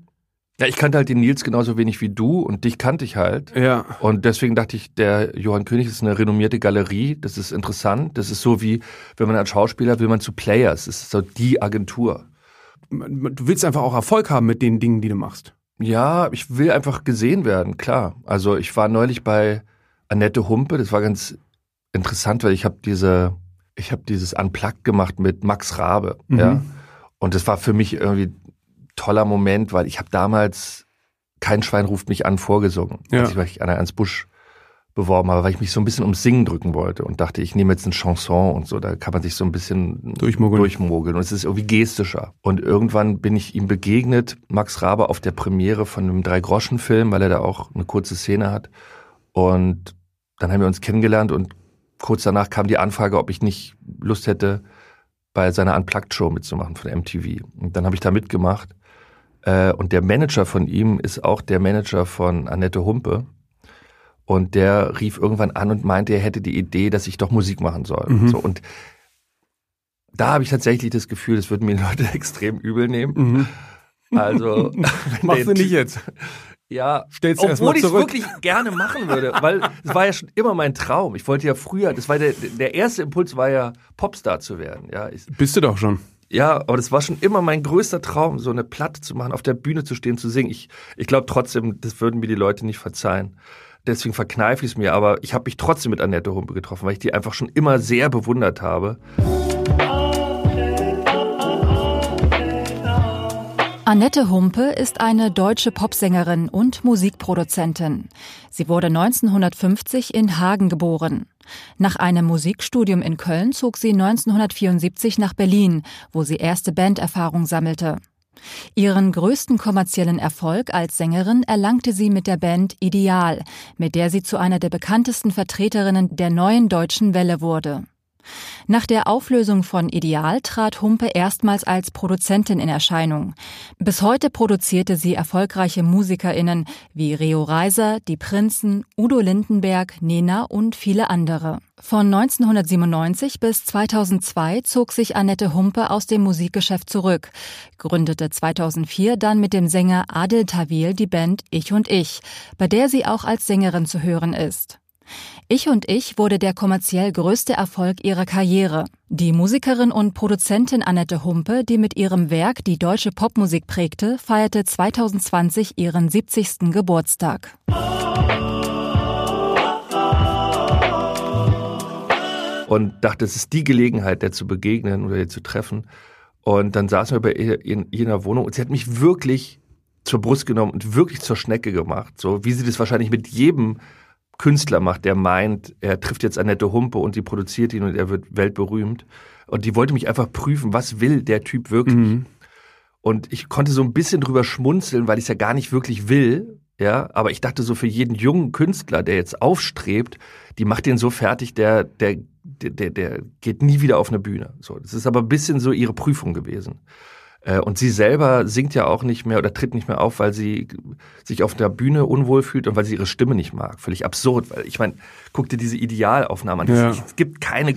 Ja, ich kannte halt den Nils genauso wenig wie du und dich kannte ich halt.
Ja.
Und deswegen dachte ich, der Johann König ist eine renommierte Galerie, das ist interessant. Das ist so wie, wenn man als Schauspieler will man zu Players, das ist so die Agentur.
Du willst einfach auch Erfolg haben mit den Dingen, die du machst.
Ja, ich will einfach gesehen werden, klar. Also ich war neulich bei Annette Humpe, das war ganz interessant, weil ich habe diese, ich habe dieses Unplugged gemacht mit Max Rabe, mhm. ja. Und das war für mich irgendwie toller Moment, weil ich habe damals kein Schwein ruft mich an vorgesungen, ja. als ich mich an Ernst Busch beworben habe, weil ich mich so ein bisschen ums Singen drücken wollte und dachte, ich nehme jetzt eine Chanson und so, da kann man sich so ein bisschen durchmogeln, durchmogeln und es ist irgendwie gestischer. Und irgendwann bin ich ihm begegnet, Max Rabe auf der Premiere von einem Drei-Groschen-Film, weil er da auch eine kurze Szene hat und dann haben wir uns kennengelernt und kurz danach kam die Anfrage, ob ich nicht Lust hätte, bei seiner Unplugged-Show mitzumachen von MTV. Und dann habe ich da mitgemacht. Äh, und der Manager von ihm ist auch der Manager von Annette Humpe. Und der rief irgendwann an und meinte, er hätte die Idee, dass ich doch Musik machen soll. Mhm. So, und da habe ich tatsächlich das Gefühl, das würden mir Leute extrem übel nehmen. Mhm. Also,
machst du nicht jetzt.
Ja, Stellst obwohl ich es wirklich gerne machen würde, weil es war ja schon immer mein Traum. Ich wollte ja früher, das war der, der erste Impuls war ja Popstar zu werden. Ja, ich,
Bist du doch schon.
Ja, aber das war schon immer mein größter Traum, so eine Platte zu machen, auf der Bühne zu stehen, zu singen. Ich, ich glaube trotzdem, das würden mir die Leute nicht verzeihen. Deswegen verkneife ich es mir, aber ich habe mich trotzdem mit Annette Humpe getroffen, weil ich die einfach schon immer sehr bewundert habe.
Annette Humpe ist eine deutsche Popsängerin und Musikproduzentin. Sie wurde 1950 in Hagen geboren. Nach einem Musikstudium in Köln zog sie 1974 nach Berlin, wo sie erste Banderfahrung sammelte. Ihren größten kommerziellen Erfolg als Sängerin erlangte sie mit der Band Ideal, mit der sie zu einer der bekanntesten Vertreterinnen der neuen deutschen Welle wurde. Nach der Auflösung von Ideal trat Humpe erstmals als Produzentin in Erscheinung. Bis heute produzierte sie erfolgreiche MusikerInnen wie Rio Reiser, Die Prinzen, Udo Lindenberg, Nena und viele andere. Von 1997 bis 2002 zog sich Annette Humpe aus dem Musikgeschäft zurück, gründete 2004 dann mit dem Sänger Adel Tawil die Band Ich und Ich, bei der sie auch als Sängerin zu hören ist. Ich und ich wurde der kommerziell größte Erfolg ihrer Karriere. Die Musikerin und Produzentin Annette Humpe, die mit ihrem Werk die deutsche Popmusik prägte, feierte 2020 ihren 70. Geburtstag.
Und dachte, es ist die Gelegenheit, der zu begegnen oder ihr zu treffen. Und dann saßen wir bei ihr in ihrer Wohnung und sie hat mich wirklich zur Brust genommen und wirklich zur Schnecke gemacht. So wie sie das wahrscheinlich mit jedem Künstler macht, der meint, er trifft jetzt Annette Humpe und sie produziert ihn und er wird weltberühmt. Und die wollte mich einfach prüfen, was will der Typ wirklich? Mhm. Und ich konnte so ein bisschen drüber schmunzeln, weil ich es ja gar nicht wirklich will. Ja, aber ich dachte so für jeden jungen Künstler, der jetzt aufstrebt, die macht den so fertig, der, der, der, der geht nie wieder auf eine Bühne. So, das ist aber ein bisschen so ihre Prüfung gewesen. Äh, und sie selber singt ja auch nicht mehr oder tritt nicht mehr auf, weil sie sich auf der Bühne unwohl fühlt und weil sie ihre Stimme nicht mag. Völlig absurd. Weil ich meine, guck dir diese Idealaufnahmen an. Ja. Es gibt keine.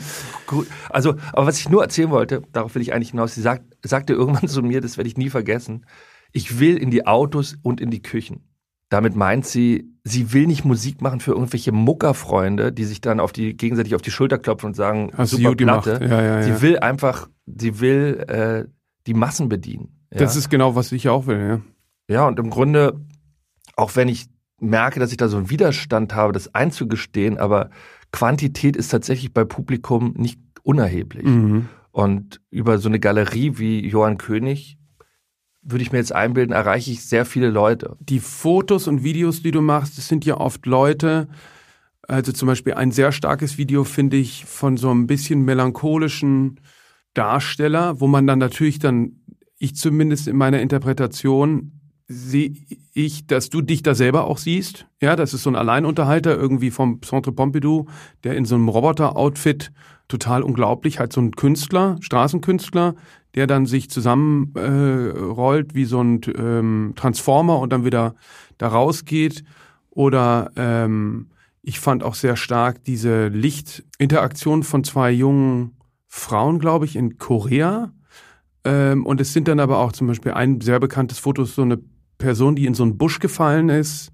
Also, aber was ich nur erzählen wollte, darauf will ich eigentlich hinaus. Sie sagt, sagte irgendwann zu mir, das werde ich nie vergessen. Ich will in die Autos und in die Küchen. Damit meint sie, sie will nicht Musik machen für irgendwelche Muckerfreunde, die sich dann auf die gegenseitig auf die Schulter klopfen und sagen,
Hast super Platte.
Ja, ja, sie will einfach, sie will äh, die Massen bedienen.
Ja? Das ist genau, was ich auch will, ja.
Ja, und im Grunde, auch wenn ich merke, dass ich da so einen Widerstand habe, das einzugestehen, aber Quantität ist tatsächlich bei Publikum nicht unerheblich. Mhm. Und über so eine Galerie wie Johann König würde ich mir jetzt einbilden, erreiche ich sehr viele Leute.
Die Fotos und Videos, die du machst, das sind ja oft Leute, also zum Beispiel ein sehr starkes Video finde ich von so ein bisschen melancholischen Darsteller, wo man dann natürlich dann, ich zumindest in meiner Interpretation, sehe ich, dass du dich da selber auch siehst. Ja, das ist so ein Alleinunterhalter irgendwie vom Centre Pompidou, der in so einem Roboter-Outfit total unglaublich, halt so ein Künstler, Straßenkünstler, der dann sich zusammenrollt äh, wie so ein ähm, Transformer und dann wieder da rausgeht. Oder ähm, ich fand auch sehr stark diese Lichtinteraktion von zwei jungen Frauen, glaube ich, in Korea. Ähm, und es sind dann aber auch zum Beispiel ein sehr bekanntes Foto, so eine Person, die in so einen Busch gefallen ist.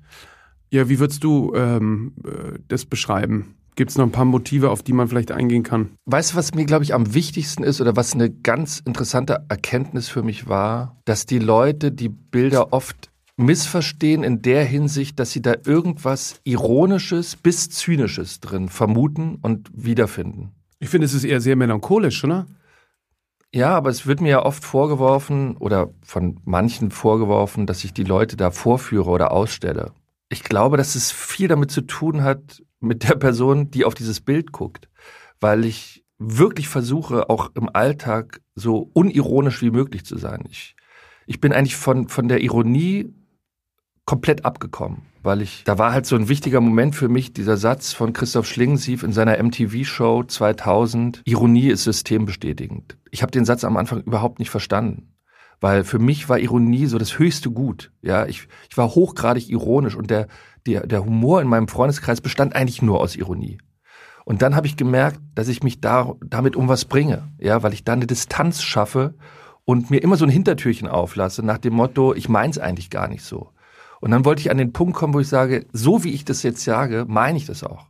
Ja, wie würdest du ähm, äh, das beschreiben? Gibt es noch ein paar Motive, auf die man vielleicht eingehen kann?
Weißt du, was mir, glaube ich, am wichtigsten ist oder was eine ganz interessante Erkenntnis für mich war, dass die Leute die Bilder oft missverstehen in der Hinsicht, dass sie da irgendwas Ironisches bis Zynisches drin vermuten und wiederfinden.
Ich finde, es ist eher sehr melancholisch, oder?
Ja, aber es wird mir ja oft vorgeworfen oder von manchen vorgeworfen, dass ich die Leute da vorführe oder ausstelle. Ich glaube, dass es viel damit zu tun hat mit der Person, die auf dieses Bild guckt, weil ich wirklich versuche, auch im Alltag so unironisch wie möglich zu sein. Ich, ich bin eigentlich von, von der Ironie komplett abgekommen, weil ich, da war halt so ein wichtiger Moment für mich, dieser Satz von Christoph Schlingensief in seiner MTV-Show 2000, Ironie ist systembestätigend. Ich habe den Satz am Anfang überhaupt nicht verstanden, weil für mich war Ironie so das höchste Gut. Ja, ich, ich war hochgradig ironisch und der, der, der Humor in meinem Freundeskreis bestand eigentlich nur aus Ironie. Und dann habe ich gemerkt, dass ich mich da, damit um was bringe, ja, weil ich dann eine Distanz schaffe und mir immer so ein Hintertürchen auflasse nach dem Motto, ich meins eigentlich gar nicht so. Und dann wollte ich an den Punkt kommen, wo ich sage, so wie ich das jetzt sage, meine ich das auch.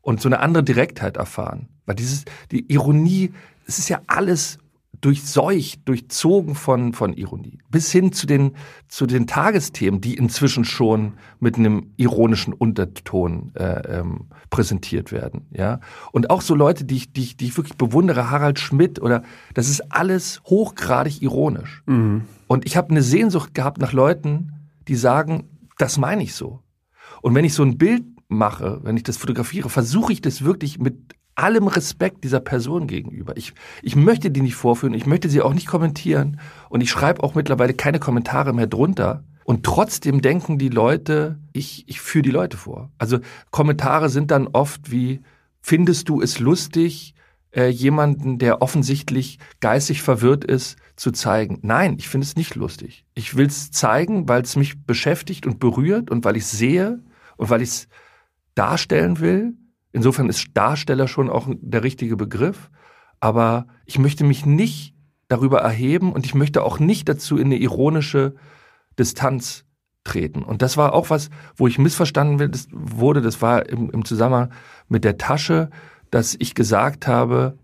Und so eine andere Direktheit erfahren. Weil dieses, die Ironie, es ist ja alles durchseucht, durchzogen von, von Ironie. Bis hin zu den, zu den Tagesthemen, die inzwischen schon mit einem ironischen Unterton äh, ähm, präsentiert werden. Ja? Und auch so Leute, die ich, die, ich, die ich wirklich bewundere, Harald Schmidt oder das ist alles hochgradig ironisch. Mhm. Und ich habe eine Sehnsucht gehabt nach Leuten, die sagen, das meine ich so. Und wenn ich so ein Bild mache, wenn ich das fotografiere, versuche ich das wirklich mit allem Respekt dieser Person gegenüber. Ich, ich möchte die nicht vorführen, ich möchte sie auch nicht kommentieren und ich schreibe auch mittlerweile keine Kommentare mehr drunter. Und trotzdem denken die Leute, ich, ich führe die Leute vor. Also Kommentare sind dann oft wie, findest du es lustig, äh, jemanden, der offensichtlich geistig verwirrt ist, zu zeigen. Nein, ich finde es nicht lustig. Ich will es zeigen, weil es mich beschäftigt und berührt und weil ich sehe und weil ich es darstellen will. Insofern ist Darsteller schon auch der richtige Begriff. Aber ich möchte mich nicht darüber erheben und ich möchte auch nicht dazu in eine ironische Distanz treten. Und das war auch was, wo ich missverstanden wurde. Das war im, im Zusammenhang mit der Tasche, dass ich gesagt habe,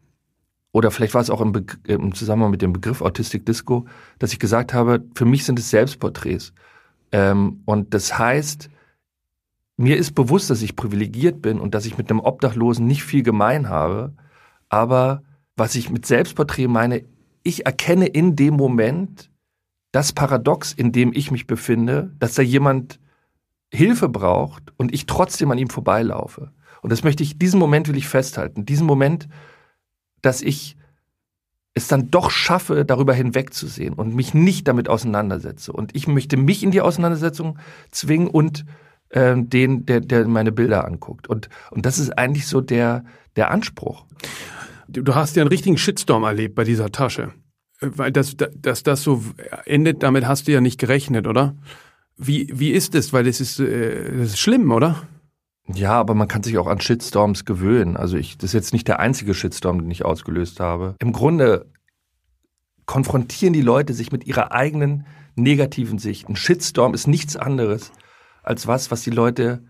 oder vielleicht war es auch im, im Zusammenhang mit dem Begriff Autistic Disco, dass ich gesagt habe, für mich sind es Selbstporträts. Ähm, und das heißt, mir ist bewusst, dass ich privilegiert bin und dass ich mit einem Obdachlosen nicht viel gemein habe. Aber was ich mit Selbstporträt meine, ich erkenne in dem Moment das Paradox, in dem ich mich befinde, dass da jemand Hilfe braucht und ich trotzdem an ihm vorbeilaufe. Und das möchte ich, diesen Moment will ich festhalten. Diesen Moment, dass ich es dann doch schaffe, darüber hinwegzusehen und mich nicht damit auseinandersetze. Und ich möchte mich in die Auseinandersetzung zwingen und äh, den, der, der meine Bilder anguckt. Und, und das ist eigentlich so der, der Anspruch.
Du hast ja einen richtigen Shitstorm erlebt bei dieser Tasche. Weil das, dass das so endet, damit hast du ja nicht gerechnet, oder? Wie, wie ist es? Weil das ist, äh, das ist schlimm, oder?
Ja, aber man kann sich auch an Shitstorms gewöhnen. Also ich, das ist jetzt nicht der einzige Shitstorm, den ich ausgelöst habe. Im Grunde konfrontieren die Leute sich mit ihrer eigenen negativen Sicht. Ein Shitstorm ist nichts anderes als was, was die Leute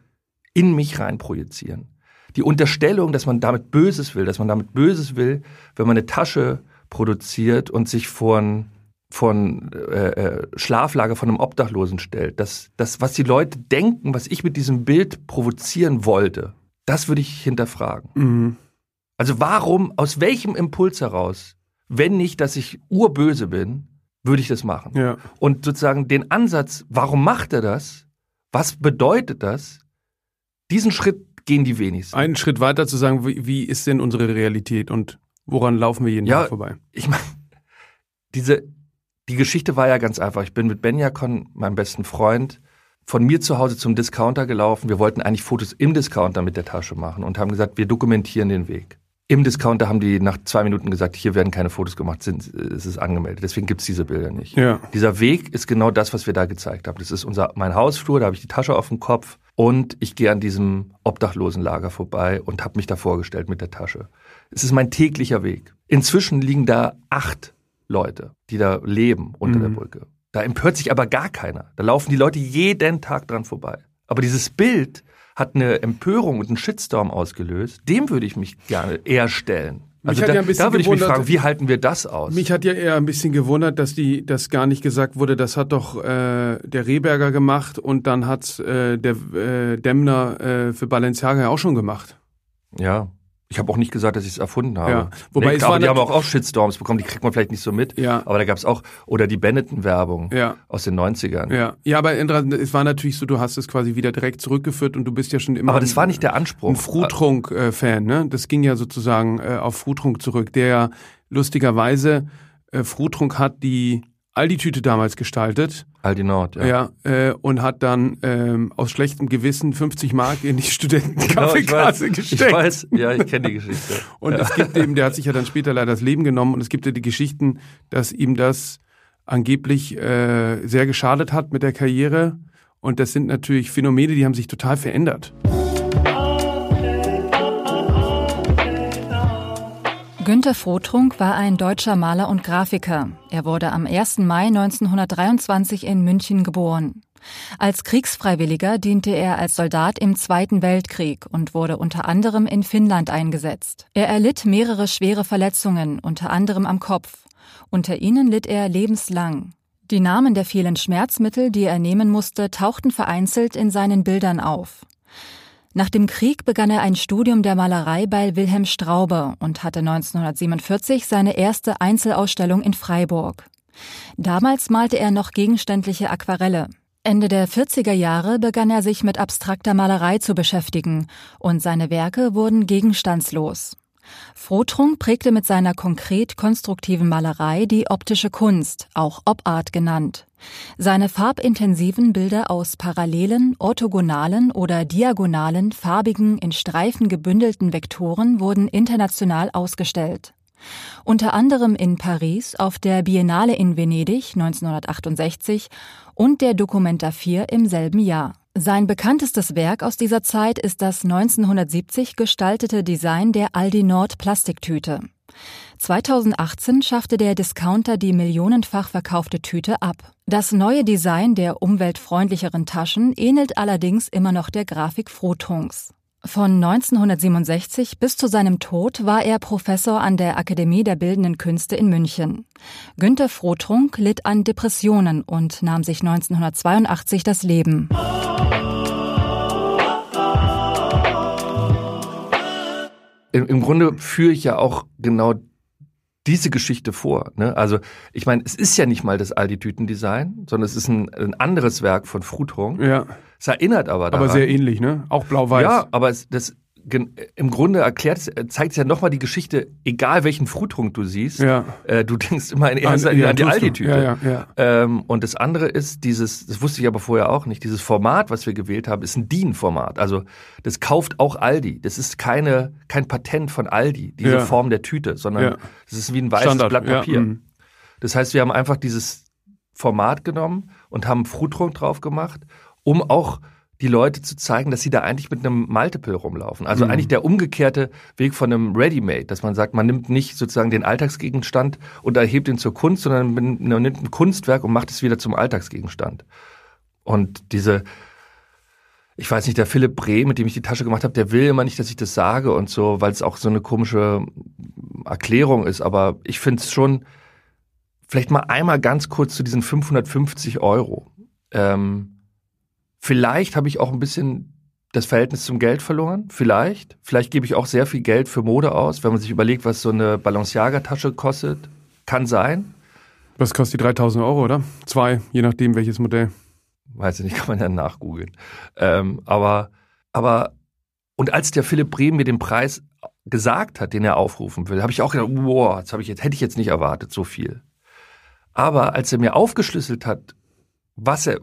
in mich rein projizieren. Die Unterstellung, dass man damit Böses will, dass man damit Böses will, wenn man eine Tasche produziert und sich von von äh, äh, Schlaflager von einem Obdachlosen stellt, das, das, was die Leute denken, was ich mit diesem Bild provozieren wollte, das würde ich hinterfragen. Mhm. Also warum, aus welchem Impuls heraus, wenn nicht, dass ich urböse bin, würde ich das machen? Ja. Und sozusagen den Ansatz, warum macht er das? Was bedeutet das? Diesen Schritt gehen die wenigsten.
Einen Schritt weiter zu sagen, wie, wie ist denn unsere Realität und Woran laufen wir jeden ja, Tag vorbei?
Ich meine, diese, die Geschichte war ja ganz einfach. Ich bin mit Benjakon, meinem besten Freund, von mir zu Hause zum Discounter gelaufen. Wir wollten eigentlich Fotos im Discounter mit der Tasche machen und haben gesagt, wir dokumentieren den Weg. Im Discounter haben die nach zwei Minuten gesagt, hier werden keine Fotos gemacht, sind, es ist angemeldet. Deswegen gibt's diese Bilder nicht. Ja. Dieser Weg ist genau das, was wir da gezeigt haben. Das ist unser, mein Hausflur, da habe ich die Tasche auf dem Kopf und ich gehe an diesem Obdachlosenlager vorbei und habe mich da vorgestellt mit der Tasche. Es ist mein täglicher Weg. Inzwischen liegen da acht Leute, die da leben unter mhm. der Brücke. Da empört sich aber gar keiner. Da laufen die Leute jeden Tag dran vorbei. Aber dieses Bild hat eine Empörung und einen Shitstorm ausgelöst. Dem würde ich mich gerne eher stellen. Also da, ja da würde ich mich fragen, wie halten wir das aus?
Mich hat ja eher ein bisschen gewundert, dass die, das gar nicht gesagt wurde, das hat doch äh, der Rehberger gemacht und dann hat äh, der äh, Dämmner äh, für Balenciaga auch schon gemacht.
Ja, ich habe auch nicht gesagt, dass ich es erfunden habe. Ja. Wobei nee, es aber die haben auch, auch Shitstorms bekommen, die kriegt man vielleicht nicht so mit. Ja. Aber da gab es auch, oder die Benetton-Werbung ja. aus den 90ern.
Ja. ja, aber es war natürlich so, du hast es quasi wieder direkt zurückgeführt und du bist ja schon immer.
Aber das ein, war nicht der Anspruch.
Ein Frutrunk-Fan, ne? Das ging ja sozusagen äh, auf Frutrunk zurück, der lustigerweise äh, Frutrunk hat die Aldi-Tüte damals gestaltet.
Aldi Nord, ja.
Ja, äh, und hat dann ähm, aus schlechtem Gewissen 50 Mark in die Studentenkaffeekasse genau, gesteckt.
Ich weiß, ja, ich kenne die Geschichte.
und
ja.
es gibt eben, der hat sich ja dann später leider das Leben genommen und es gibt ja die Geschichten, dass ihm das angeblich äh, sehr geschadet hat mit der Karriere. Und das sind natürlich Phänomene, die haben sich total verändert.
Günter Frotrunk war ein deutscher Maler und Grafiker. Er wurde am 1. Mai 1923 in München geboren. Als Kriegsfreiwilliger diente er als Soldat im Zweiten Weltkrieg und wurde unter anderem in Finnland eingesetzt. Er erlitt mehrere schwere Verletzungen, unter anderem am Kopf. Unter ihnen litt er lebenslang. Die Namen der vielen Schmerzmittel, die er nehmen musste, tauchten vereinzelt in seinen Bildern auf. Nach dem Krieg begann er ein Studium der Malerei bei Wilhelm Straube und hatte 1947 seine erste Einzelausstellung in Freiburg. Damals malte er noch gegenständliche Aquarelle. Ende der 40er Jahre begann er sich mit abstrakter Malerei zu beschäftigen und seine Werke wurden gegenstandslos. Frotrunk prägte mit seiner konkret konstruktiven Malerei die optische Kunst, auch Op-Art genannt. Seine farbintensiven Bilder aus parallelen, orthogonalen oder diagonalen, farbigen, in Streifen gebündelten Vektoren wurden international ausgestellt. Unter anderem in Paris auf der Biennale in Venedig 1968 und der Documenta 4 im selben Jahr. Sein bekanntestes Werk aus dieser Zeit ist das 1970 gestaltete Design der Aldi Nord Plastiktüte. 2018 schaffte der Discounter die millionenfach verkaufte Tüte ab. Das neue Design der umweltfreundlicheren Taschen ähnelt allerdings immer noch der Grafik Frotungs. Von 1967 bis zu seinem Tod war er Professor an der Akademie der Bildenden Künste in München. Günter Frotrunk litt an Depressionen und nahm sich 1982 das Leben.
Im, Grunde führe ich ja auch genau diese Geschichte vor. Ne? Also ich meine, es ist ja nicht mal das Aldi-Tüten-Design, sondern es ist ein, ein anderes Werk von Frutrung.
Ja.
Es erinnert aber daran.
Aber sehr ähnlich, ne? Auch blau-weiß.
Ja, aber es, das im Grunde erklärt es, zeigt es ja nochmal die Geschichte, egal welchen Frutrunk du siehst,
ja.
äh, du denkst immer in erster Linie
ja,
an die Aldi-Tüte.
Ja,
ähm, und das andere ist dieses, das wusste ich aber vorher auch nicht, dieses Format, was wir gewählt haben, ist ein DIN-Format. Also das kauft auch Aldi. Das ist keine, kein Patent von Aldi, diese. Form der Tüte, sondern das ist wie ein weißes
Standard,
Blatt Papier.
mhm.
Das heißt, wir haben einfach dieses Format genommen und haben Frutrunk drauf gemacht, um auch die Leute zu zeigen, dass sie da eigentlich mit einem Multiple rumlaufen. Also
Mhm.
eigentlich der umgekehrte Weg von einem Ready-Made, dass man sagt, man nimmt nicht sozusagen den Alltagsgegenstand und erhebt ihn zur Kunst, sondern man nimmt ein Kunstwerk und macht es wieder zum Alltagsgegenstand. Und diese, ich weiß nicht, der Philipp Breh, mit dem ich die Tasche gemacht habe, der will immer nicht, dass ich das sage und so, weil es auch so eine komische Erklärung ist. Aber ich finde es schon, vielleicht mal einmal ganz kurz zu diesen 550 Euro. Ähm, vielleicht habe ich auch ein bisschen das Verhältnis zum Geld verloren. Vielleicht. Vielleicht gebe ich auch sehr viel Geld für Mode aus, wenn man sich überlegt, was so eine Balenciaga-Tasche kostet. Kann sein.
Was kostet die 3000 Euro, oder? Zwei, je nachdem welches Modell.
Weiß ich nicht, kann man ja nachgoogeln. Ähm, aber, aber, und als der Philipp Brehm mir den Preis gesagt hat, den er aufrufen will, habe ich auch gedacht, wow, das ich jetzt, hätte ich jetzt nicht erwartet, so viel. Aber als er mir aufgeschlüsselt hat, was er,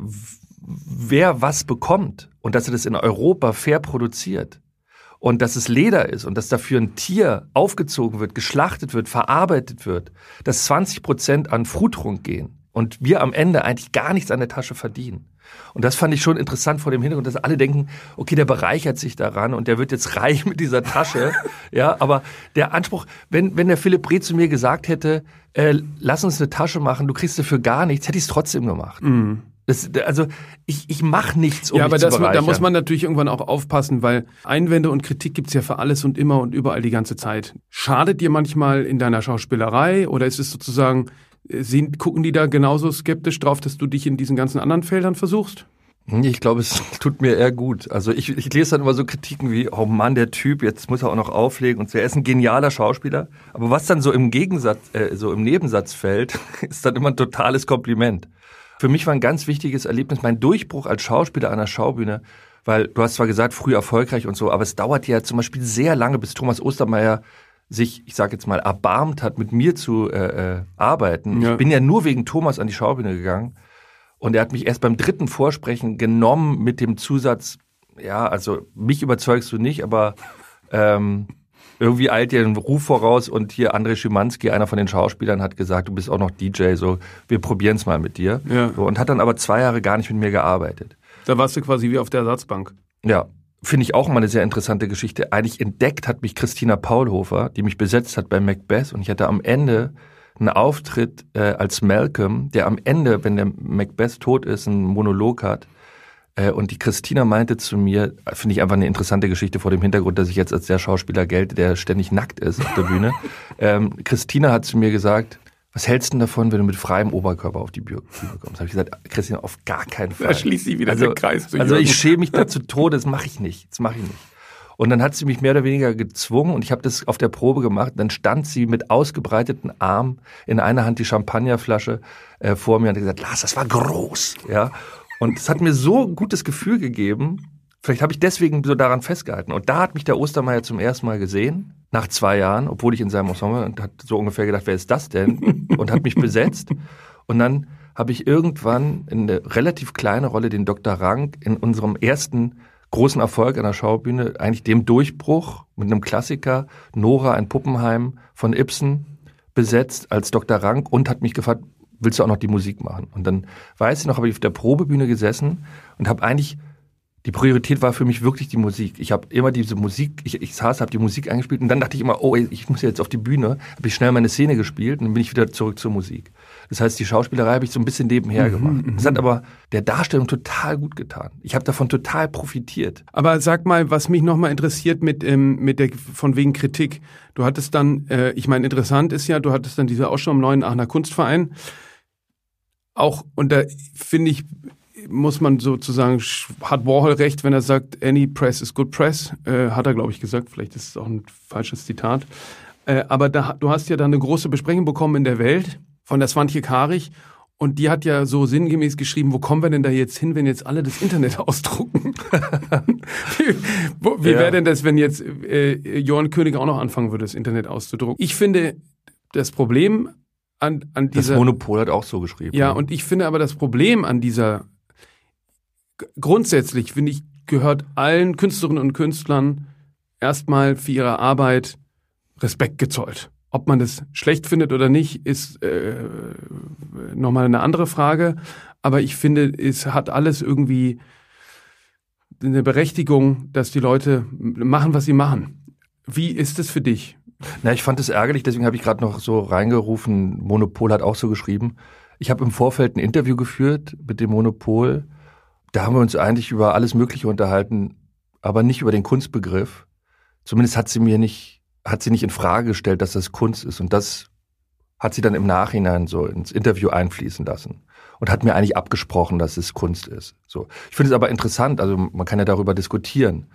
wer was bekommt und dass er das in Europa fair produziert und dass es Leder ist und dass dafür ein Tier aufgezogen wird, geschlachtet wird, verarbeitet wird, dass 20 Prozent an Frutrunk gehen und wir am Ende eigentlich gar nichts an der Tasche verdienen. Und das fand ich schon interessant vor dem Hintergrund, dass alle denken, okay, der bereichert sich daran und der wird jetzt reich mit dieser Tasche. ja, aber der Anspruch, wenn, wenn der Philipp Breh zu mir gesagt hätte, äh, lass uns eine Tasche machen, du kriegst dafür gar nichts, hätte ich es trotzdem gemacht. Das, also ich, ich mache nichts, um
ja, aber
zu
das, da
bereichern.
muss man natürlich irgendwann auch aufpassen, weil Einwände und Kritik gibt's ja für alles und immer und überall die ganze Zeit. Schadet dir manchmal in deiner Schauspielerei oder ist es sozusagen, äh, sehen, gucken die da genauso skeptisch drauf, dass du dich in diesen ganzen anderen Feldern versuchst?
Nee, Ich glaube, es tut mir eher gut. Also ich, ich lese dann immer so Kritiken wie, oh Mann, der Typ, jetzt muss er auch noch auflegen und so. Er ist ein genialer Schauspieler. Aber was dann so im Gegensatz, äh, so im Nebensatz fällt, ist dann immer ein totales Kompliment. Für mich war ein ganz wichtiges Erlebnis mein Durchbruch als Schauspieler an der Schaubühne, weil du hast zwar gesagt, früh erfolgreich und so, aber es dauert ja zum Beispiel sehr lange, bis Thomas Ostermeier sich, ich sage jetzt mal, erbarmt hat, mit mir zu äh, äh, arbeiten.
Ja.
Ich bin ja nur wegen Thomas an die Schaubühne gegangen. Und er hat mich erst beim dritten Vorsprechen genommen mit dem Zusatz, ja, also mich überzeugst du nicht, aber ähm, irgendwie eilt dir ein Ruf voraus und hier André Schimanski, einer von den Schauspielern, hat gesagt, du bist auch noch DJ, so wir probieren es mal mit dir.
Ja.
So, und hat dann aber zwei Jahre gar nicht mit mir gearbeitet.
Da warst du quasi wie auf der Ersatzbank.
Ja, finde ich auch mal eine sehr interessante Geschichte. Eigentlich entdeckt hat mich Christina Paulhofer, die mich besetzt hat bei Macbeth und ich hatte am Ende einen Auftritt äh, als Malcolm, der am Ende, wenn der Macbeth tot ist, einen Monolog hat. Äh, und die Christina meinte zu mir, finde ich einfach eine interessante Geschichte vor dem Hintergrund, dass ich jetzt als der Schauspieler gelte, der ständig nackt ist auf der Bühne. ähm, Christina hat zu mir gesagt, was hältst du denn davon, wenn du mit freiem Oberkörper auf die Bühne kommst? Habe ich gesagt, Christina, auf gar keinen Fall.
Da schließt sich wieder
also,
der Kreis zu
Also ich schäme mich da zu Tode, das mache ich nicht. Das mache ich nicht. Und dann hat sie mich mehr oder weniger gezwungen und ich habe das auf der Probe gemacht. Dann stand sie mit ausgebreiteten Armen, in einer Hand die Champagnerflasche äh, vor mir und hat gesagt, Lars, das war groß. Ja. Und es hat mir so ein gutes Gefühl gegeben. Vielleicht habe ich deswegen so daran festgehalten. Und da hat mich der Ostermeier zum ersten Mal gesehen, nach zwei Jahren, obwohl ich in seinem Ensemble und hat so ungefähr gedacht, wer ist das denn? Und hat mich besetzt. Und dann habe ich irgendwann in eine relativ kleine Rolle den Dr. Rank in unserem ersten großen Erfolg an der Schaubühne, eigentlich dem Durchbruch mit einem Klassiker, Nora, ein Puppenheim von Ibsen, besetzt als Dr. Rank und hat mich gefragt, willst du auch noch die Musik machen? Und dann weiß ich noch, habe ich auf der Probebühne gesessen und habe eigentlich die Priorität war für mich wirklich die Musik. Ich habe immer diese Musik, ich, ich saß, habe die Musik eingespielt und dann dachte ich immer, oh, ich muss jetzt auf die Bühne, habe ich schnell meine Szene gespielt und dann bin ich wieder zurück zur Musik. Das heißt, die Schauspielerei habe ich so ein bisschen nebenher mhm, gemacht. Das hat aber der Darstellung total gut getan. Ich habe davon total profitiert.
Aber sag mal, was mich nochmal interessiert mit, ähm, mit der von wegen Kritik. Du hattest dann, äh, ich meine, interessant ist ja, du hattest dann diese Ausstellung im neuen Aachener Kunstverein. Auch, und da finde ich, muss man sozusagen, hat Warhol recht, wenn er sagt, any press is good press, äh, hat er, glaube ich, gesagt, vielleicht ist es auch ein falsches Zitat. Äh, aber da, du hast ja da eine große Besprechung bekommen in der Welt von der Swantje Karich und die hat ja so sinngemäß geschrieben, wo kommen wir denn da jetzt hin, wenn jetzt alle das Internet ausdrucken? wie wie ja. wäre denn das, wenn jetzt äh, Johann König auch noch anfangen würde, das Internet auszudrucken? Ich finde, das Problem an, an dieser...
Das Monopol hat auch so geschrieben.
Ja, und ich finde aber das Problem an dieser grundsätzlich, finde ich, gehört allen Künstlerinnen und Künstlern erstmal für ihre Arbeit Respekt gezollt. Ob man das schlecht findet oder nicht, ist äh, nochmal eine andere Frage. Aber ich finde, es hat alles irgendwie eine Berechtigung, dass die Leute machen, was sie machen. Wie ist es für dich?
Na, ich fand es ärgerlich, deswegen habe ich gerade noch so reingerufen, Monopol hat auch so geschrieben. Ich habe im Vorfeld ein Interview geführt mit dem Monopol da haben wir uns eigentlich über alles Mögliche unterhalten, aber nicht über den Kunstbegriff. Zumindest hat sie mir nicht, hat sie nicht in Frage gestellt, dass das Kunst ist. Und das hat sie dann im Nachhinein so ins Interview einfließen lassen und hat mir eigentlich abgesprochen, dass es Kunst ist. So. Ich finde es aber interessant, also man kann ja darüber diskutieren.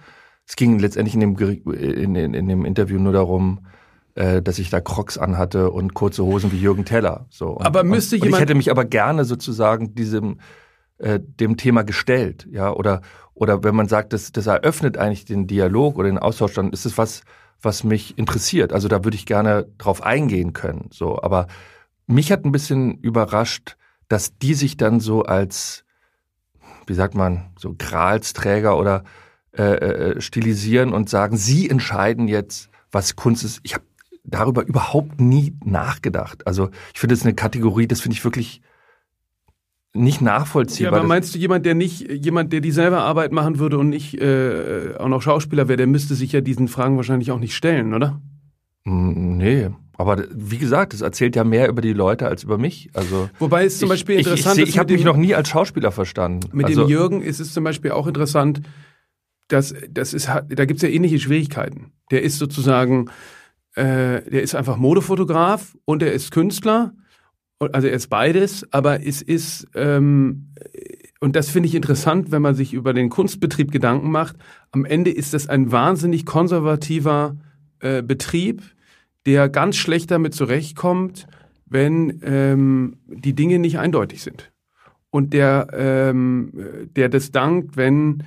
Es ging letztendlich in dem, in, in, in dem Interview nur darum, äh, dass ich da Crocs anhatte und kurze Hosen wie Jürgen Teller. So. Und,
aber müsste
und,
jemand.
Und ich hätte mich aber gerne sozusagen diesem, äh, dem Thema gestellt, ja, oder oder wenn man sagt, das, das eröffnet eigentlich den Dialog oder den Austausch, dann ist es was, was mich interessiert. Also da würde ich gerne drauf eingehen können. So, aber mich hat ein bisschen überrascht, dass die sich dann so als, wie sagt man, so Gralsträger oder äh, äh, stilisieren und sagen, sie entscheiden jetzt, was Kunst ist. Ich habe darüber überhaupt nie nachgedacht. Also ich finde es eine Kategorie, das finde ich wirklich nicht nachvollziehbar.
Ja, aber meinst du jemand, der nicht, jemand, der dieselbe Arbeit machen würde und nicht äh, auch noch Schauspieler wäre, der müsste sich ja diesen Fragen wahrscheinlich auch nicht stellen, oder?
Mm, nee, aber wie gesagt, das erzählt ja mehr über die Leute als über mich. Also
wobei es zum
ich,
Beispiel interessant
ich, ich, ich habe mich noch nie als Schauspieler verstanden.
Mit also, dem Jürgen ist es zum Beispiel auch interessant, dass das ist, da gibt es ja ähnliche Schwierigkeiten. Der ist sozusagen, äh, der ist einfach Modefotograf und er ist Künstler also er ist beides, aber es ist, ähm, und das finde ich interessant, wenn man sich über den Kunstbetrieb Gedanken macht, am Ende ist das ein wahnsinnig konservativer äh, Betrieb, der ganz schlecht damit zurechtkommt, wenn ähm, die Dinge nicht eindeutig sind. Und der, ähm, der das dankt, wenn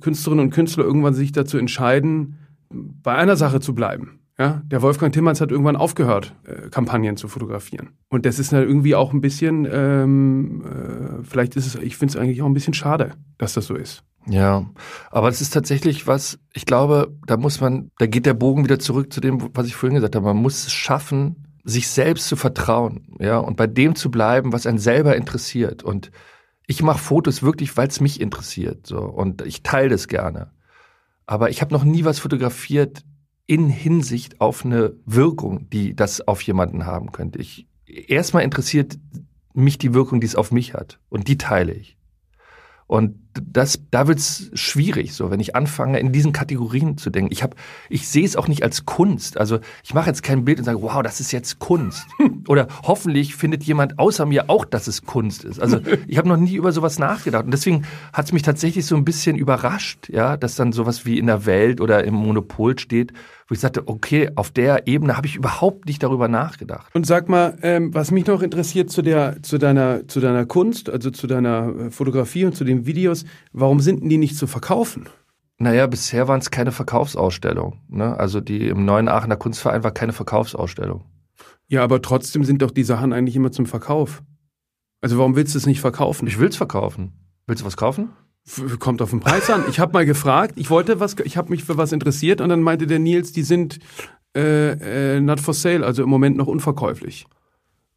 Künstlerinnen und Künstler irgendwann sich dazu entscheiden, bei einer Sache zu bleiben. Ja, der Wolfgang Timmermans hat irgendwann aufgehört, äh, Kampagnen zu fotografieren. Und das ist dann irgendwie auch ein bisschen, ähm, äh, vielleicht ist es, ich finde es eigentlich auch ein bisschen schade, dass das so ist.
Ja, aber es ist tatsächlich was, ich glaube, da muss man, da geht der Bogen wieder zurück zu dem, was ich vorhin gesagt habe. Man muss es schaffen, sich selbst zu vertrauen, ja, und bei dem zu bleiben, was einen selber interessiert. Und ich mache Fotos wirklich, weil es mich interessiert, so und ich teile das gerne. Aber ich habe noch nie was fotografiert, in Hinsicht auf eine Wirkung, die das auf jemanden haben könnte. Ich, erstmal interessiert mich die Wirkung, die es auf mich hat. Und die teile ich. Und das, da wird's schwierig, so wenn ich anfange, in diesen Kategorien zu denken. Ich habe, ich sehe es auch nicht als Kunst. Also ich mache jetzt kein Bild und sage, wow, das ist jetzt Kunst. Oder hoffentlich findet jemand außer mir auch, dass es Kunst ist. Also ich habe noch nie über sowas nachgedacht. Und deswegen hat es mich tatsächlich so ein bisschen überrascht, ja, dass dann sowas wie in der Welt oder im Monopol steht, wo ich sagte, okay, auf der Ebene habe ich überhaupt nicht darüber nachgedacht.
Und sag mal, ähm, was mich noch interessiert zu der, zu deiner, zu deiner Kunst, also zu deiner äh, Fotografie und zu den Videos, warum sind die nicht zu verkaufen?
Naja, bisher waren es keine Verkaufsausstellungen. Ne? Also die im neuen Aachener Kunstverein war keine Verkaufsausstellung.
Ja, aber trotzdem sind doch die Sachen eigentlich immer zum Verkauf. Also warum willst du es nicht verkaufen?
Ich will's verkaufen. Willst du was kaufen?
Kommt auf den Preis an. Ich habe mal gefragt, ich wollte was, ich habe mich für was interessiert und dann meinte der Nils, die sind äh, äh, not for sale, also im Moment noch unverkäuflich.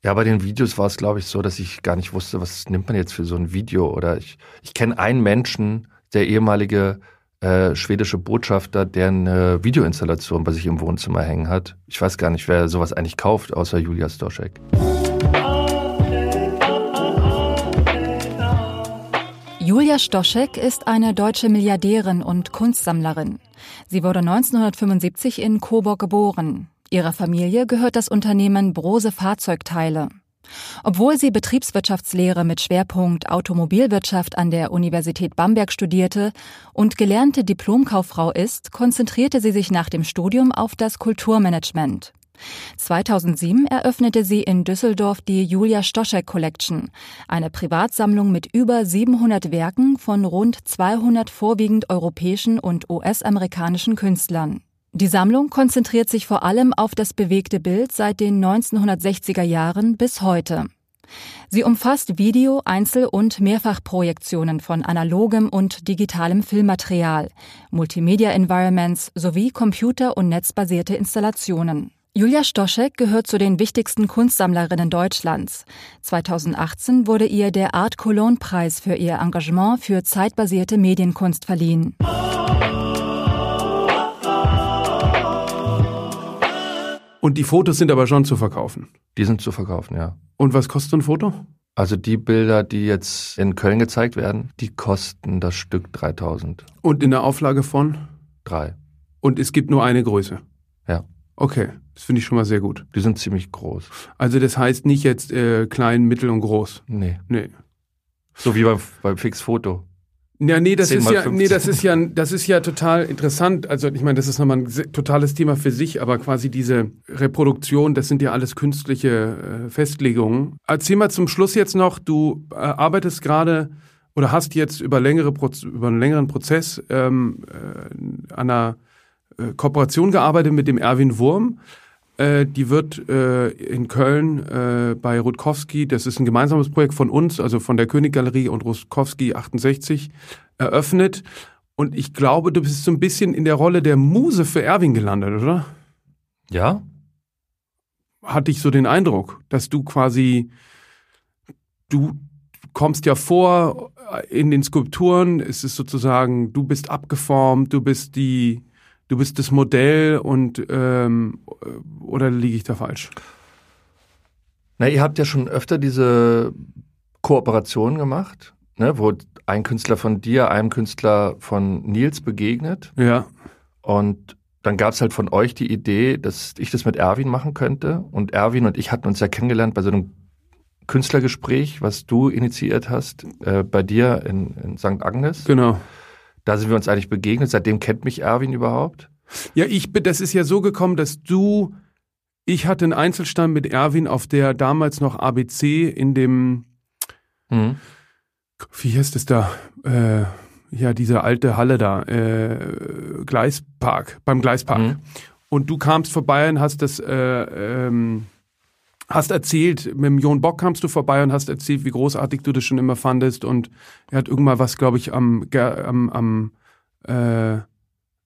Ja, bei den Videos war es, glaube ich, so, dass ich gar nicht wusste, was nimmt man jetzt für so ein Video. Oder ich, ich kenne einen Menschen, der ehemalige äh, schwedische Botschafter, der eine Videoinstallation bei sich im Wohnzimmer hängen hat. Ich weiß gar nicht, wer sowas eigentlich kauft, außer Julia Stoschek.
Julia Stoschek ist eine deutsche Milliardärin und Kunstsammlerin. Sie wurde 1975 in Coburg geboren. Ihrer Familie gehört das Unternehmen Brose Fahrzeugteile. Obwohl sie Betriebswirtschaftslehre mit Schwerpunkt Automobilwirtschaft an der Universität Bamberg studierte und gelernte Diplomkauffrau ist, konzentrierte sie sich nach dem Studium auf das Kulturmanagement. 2007 eröffnete sie in Düsseldorf die Julia Stoschek Collection, eine Privatsammlung mit über 700 Werken von rund 200 vorwiegend europäischen und US-amerikanischen Künstlern. Die Sammlung konzentriert sich vor allem auf das bewegte Bild seit den 1960er Jahren bis heute. Sie umfasst Video-, Einzel- und Mehrfachprojektionen von analogem und digitalem Filmmaterial, Multimedia-Environments sowie computer- und netzbasierte Installationen. Julia Stoschek gehört zu den wichtigsten Kunstsammlerinnen Deutschlands. 2018 wurde ihr der Art Cologne Preis für ihr Engagement für zeitbasierte Medienkunst verliehen.
Und die Fotos sind aber schon zu verkaufen.
Die sind zu verkaufen, ja.
Und was kostet so ein Foto?
Also die Bilder, die jetzt in Köln gezeigt werden, die kosten das Stück 3000.
Und in der Auflage von?
Drei.
Und es gibt nur eine Größe.
Ja.
Okay, das finde ich schon mal sehr gut.
Die sind ziemlich groß.
Also das heißt nicht jetzt äh, klein, mittel und groß.
Nee.
Nee.
So wie beim, beim Fix-Foto.
Ja, nee, das
10
ist ja,
15.
nee, das ist ja, das ist ja total interessant. Also ich meine, das ist nochmal ein totales Thema für sich, aber quasi diese Reproduktion, das sind ja alles künstliche äh, Festlegungen. Erzähl mal zum Schluss jetzt noch, du äh, arbeitest gerade oder hast jetzt über längere Proz über einen längeren Prozess ähm, äh, an einer äh, Kooperation gearbeitet mit dem Erwin Wurm. Äh, die wird äh, in Köln äh, bei Rutkowski, das ist ein gemeinsames Projekt von uns, also von der Königgalerie und Rutkowski 68, eröffnet. Und ich glaube, du bist so ein bisschen in der Rolle der Muse für Erwin gelandet, oder?
Ja?
Hatte ich so den Eindruck, dass du quasi, du kommst ja vor in den Skulpturen, es ist sozusagen, du bist abgeformt, du bist die, du bist das Modell und ähm, oder liege ich da falsch?
Na, ihr habt ja schon öfter diese Kooperation gemacht, ne, wo ein Künstler von dir einem Künstler von Nils begegnet.
Ja.
Und dann gab es halt von euch die Idee, dass ich das mit Erwin machen könnte. Und Erwin und ich hatten uns ja kennengelernt bei so einem Künstlergespräch, was du initiiert hast, äh, bei dir in, in St. Agnes.
Genau.
Da sind wir uns eigentlich begegnet. Seitdem kennt mich Erwin überhaupt.
Ja, ich bin, das ist ja so gekommen, dass du, ich hatte einen Einzelstand mit Erwin auf der damals noch ABC in dem,
Mhm.
wie heißt es da? Äh, ja, diese alte Halle da, äh, Gleispark, beim Gleispark.
Mhm.
Und du kamst vorbei und hast das, äh, ähm, hast erzählt, mit dem Jon Bock kamst du vorbei und hast erzählt, wie großartig du das schon immer fandest. Und er hat irgendwann was, glaube ich, am, am, am äh,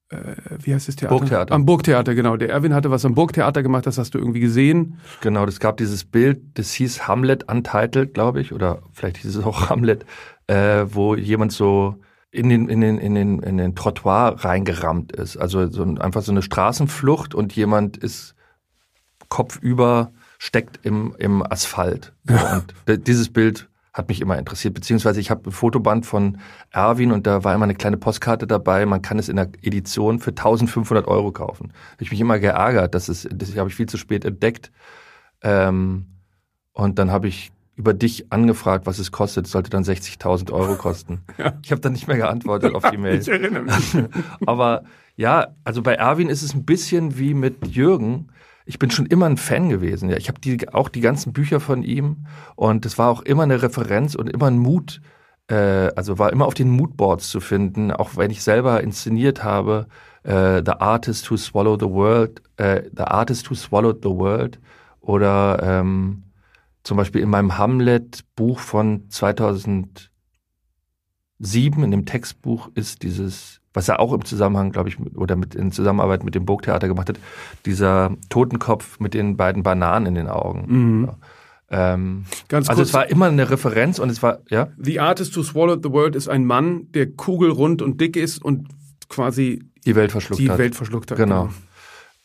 äh, wie heißt das Theater?
Burgtheater.
Am Burgtheater, genau. Der Erwin hatte was am Burgtheater gemacht, das hast du irgendwie gesehen.
Genau, das gab dieses Bild, das hieß Hamlet Untitled, glaube ich, oder vielleicht hieß es auch Hamlet, äh, wo jemand so in den, in den, in den, in den Trottoir reingerammt ist. Also so ein, einfach so eine Straßenflucht und jemand ist kopfüber, steckt im, im Asphalt. So, Und dieses Bild hat mich immer interessiert, beziehungsweise ich habe ein Fotoband von Erwin und da war immer eine kleine Postkarte dabei. Man kann es in der Edition für 1500 Euro kaufen. Hab ich mich immer geärgert, das ist, das habe ich viel zu spät entdeckt. Ähm, und dann habe ich über dich angefragt, was es kostet. Es sollte dann 60.000 Euro kosten.
Ja.
Ich habe dann nicht mehr geantwortet auf die Mail.
Ich erinnere mich.
Aber ja, also bei Erwin ist es ein bisschen wie mit Jürgen. Ich bin schon immer ein Fan gewesen. Ja, ich habe die, auch die ganzen Bücher von ihm und es war auch immer eine Referenz und immer ein Mut. Äh, also war immer auf den Moodboards zu finden, auch wenn ich selber inszeniert habe. Äh, the Artist Who Swallowed the World, äh, The Artist Who Swallowed the World oder ähm, zum Beispiel in meinem Hamlet-Buch von 2007, in dem Textbuch, ist dieses, was er auch im Zusammenhang, glaube ich, oder mit, in Zusammenarbeit mit dem Burgtheater gemacht hat, dieser Totenkopf mit den beiden Bananen in den Augen. Mhm. Ja. Ähm, Ganz also kurz, es war immer eine Referenz und es war, ja.
The Artist Who Swallowed the World ist ein Mann, der kugelrund und dick ist und quasi
die Welt verschluckt
die
hat.
Welt verschluckt hat.
Genau. genau.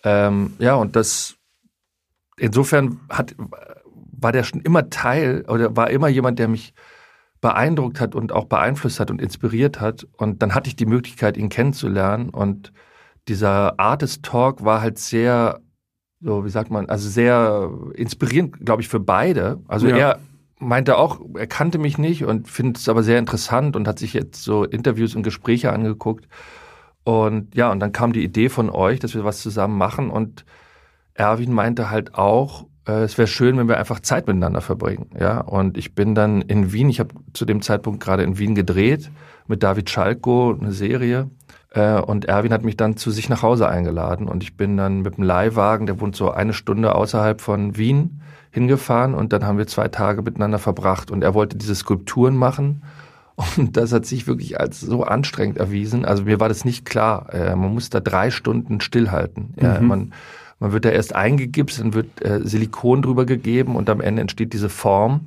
Ähm, ja, und das insofern hat war der schon immer Teil oder war immer jemand, der mich beeindruckt hat und auch beeinflusst hat und inspiriert hat. Und dann hatte ich die Möglichkeit, ihn kennenzulernen. Und dieser Artist Talk war halt sehr, so wie sagt man, also sehr inspirierend, glaube ich, für beide. Also ja. er meinte auch, er kannte mich nicht und findet es aber sehr interessant und hat sich jetzt so Interviews und Gespräche angeguckt. Und ja, und dann kam die Idee von euch, dass wir was zusammen machen. Und Erwin meinte halt auch, es wäre schön, wenn wir einfach Zeit miteinander verbringen. Ja, und ich bin dann in Wien. Ich habe zu dem Zeitpunkt gerade in Wien gedreht mit David Schalko eine Serie. Äh, und Erwin hat mich dann zu sich nach Hause eingeladen und ich bin dann mit dem Leihwagen, der wohnt so eine Stunde außerhalb von Wien, hingefahren und dann haben wir zwei Tage miteinander verbracht und er wollte diese Skulpturen machen und das hat sich wirklich als so anstrengend erwiesen. Also mir war das nicht klar. Äh, man muss da drei Stunden stillhalten. Ja, mhm. man, man wird da erst eingegipst, dann wird äh, Silikon drüber gegeben und am Ende entsteht diese Form.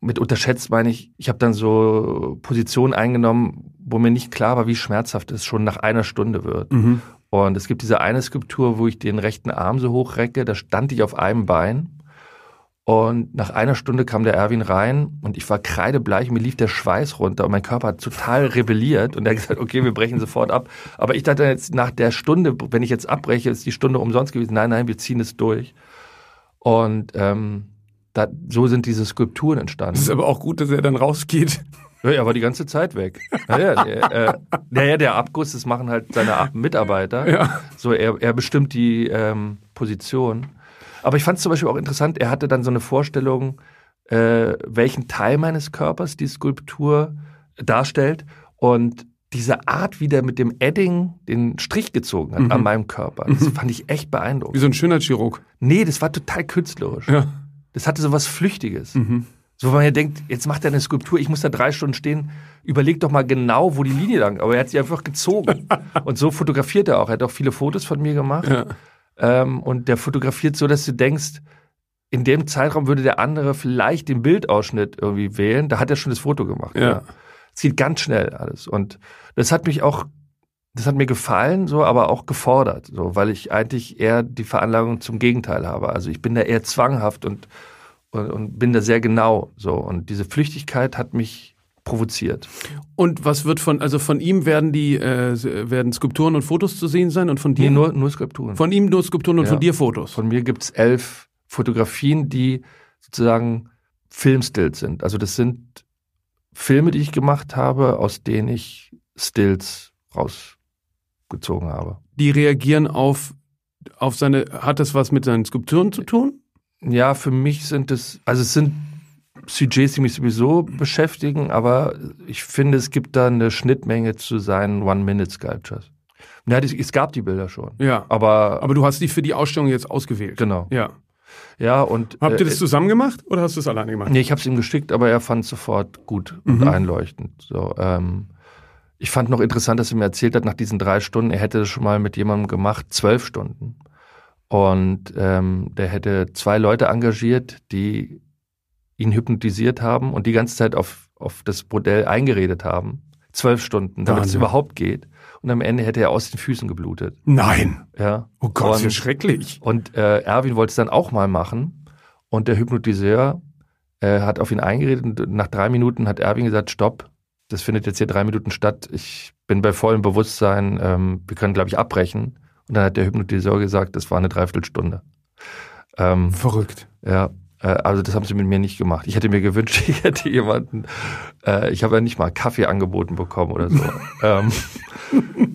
Mit unterschätzt meine ich, ich habe dann so Positionen eingenommen, wo mir nicht klar war, wie schmerzhaft es schon nach einer Stunde wird. Mhm. Und es gibt diese eine Skulptur, wo ich den rechten Arm so hochrecke, da stand ich auf einem Bein und nach einer Stunde kam der Erwin rein und ich war kreidebleich, mir lief der Schweiß runter und mein Körper hat total rebelliert und er hat gesagt, okay, wir brechen sofort ab. Aber ich dachte jetzt nach der Stunde, wenn ich jetzt abbreche, ist die Stunde umsonst gewesen. Nein, nein, wir ziehen es durch. Und ähm, da, so sind diese Skulpturen entstanden.
Es ist aber auch gut, dass er dann rausgeht.
Ja, er war die ganze Zeit weg. Naja, der, äh, naja, der Abguss, das machen halt seine Mitarbeiter. Ja. So, er, er bestimmt die ähm, Position. Aber ich fand es zum Beispiel auch interessant, er hatte dann so eine Vorstellung, äh, welchen Teil meines Körpers die Skulptur darstellt und diese Art, wie der mit dem Edding den Strich gezogen hat mhm. an meinem Körper, das mhm. fand ich echt beeindruckend.
Wie so ein schöner Chirurg.
Nee, das war total künstlerisch. Ja. Das hatte so was Flüchtiges. Mhm. So, wenn man ja denkt, jetzt macht er eine Skulptur, ich muss da drei Stunden stehen, überleg doch mal genau, wo die Linie lang. Aber er hat sie einfach gezogen. und so fotografiert er auch. Er hat auch viele Fotos von mir gemacht. Ja. Ähm, und der fotografiert so, dass du denkst, in dem Zeitraum würde der andere vielleicht den Bildausschnitt irgendwie wählen. Da hat er schon das Foto gemacht. Ja. ja. Es geht ganz schnell alles. Und das hat mich auch, das hat mir gefallen, so, aber auch gefordert, so, weil ich eigentlich eher die Veranlagung zum Gegenteil habe. Also ich bin da eher zwanghaft und, und, und bin da sehr genau, so. Und diese Flüchtigkeit hat mich provoziert.
Und was wird von, also von ihm werden die, äh, werden Skulpturen und Fotos zu sehen sein und von dir?
Nee, nur, nur Skulpturen.
Von ihm nur Skulpturen und ja. von dir Fotos?
Von mir gibt's elf Fotografien, die sozusagen Filmstills sind. Also das sind Filme, die ich gemacht habe, aus denen ich Stills rausgezogen habe.
Die reagieren auf, auf seine, hat das was mit seinen Skulpturen zu tun?
Ja, für mich sind es, also es sind Sujets, die mich sowieso beschäftigen, aber ich finde, es gibt da eine Schnittmenge zu seinen One-Minute-Sculptures. Ja, es gab die Bilder schon.
Ja. Aber, aber du hast die für die Ausstellung jetzt ausgewählt.
Genau.
Ja.
Ja, und.
Habt ihr das äh, zusammen gemacht oder hast du es alleine gemacht?
Nee, ich habe es ihm geschickt, aber er fand es sofort gut mhm. und einleuchtend. So, ähm, ich fand noch interessant, dass er mir erzählt hat, nach diesen drei Stunden, er hätte das schon mal mit jemandem gemacht, zwölf Stunden. Und ähm, der hätte zwei Leute engagiert, die ihn hypnotisiert haben und die ganze Zeit auf, auf das Bordell eingeredet haben. Zwölf Stunden, damit Wahnsinn. es überhaupt geht. Und am Ende hätte er aus den Füßen geblutet.
Nein.
Ja.
Oh Gott, und, ist schrecklich.
Und äh, Erwin wollte es dann auch mal machen. Und der Hypnotiseur äh, hat auf ihn eingeredet und nach drei Minuten hat Erwin gesagt, stopp, das findet jetzt hier drei Minuten statt. Ich bin bei vollem Bewusstsein, ähm, wir können, glaube ich, abbrechen. Und dann hat der Hypnotiseur gesagt, das war eine Dreiviertelstunde.
Ähm, Verrückt.
Ja, also das haben sie mit mir nicht gemacht. Ich hätte mir gewünscht, ich hätte jemanden, äh, ich habe ja nicht mal Kaffee angeboten bekommen oder so. ähm,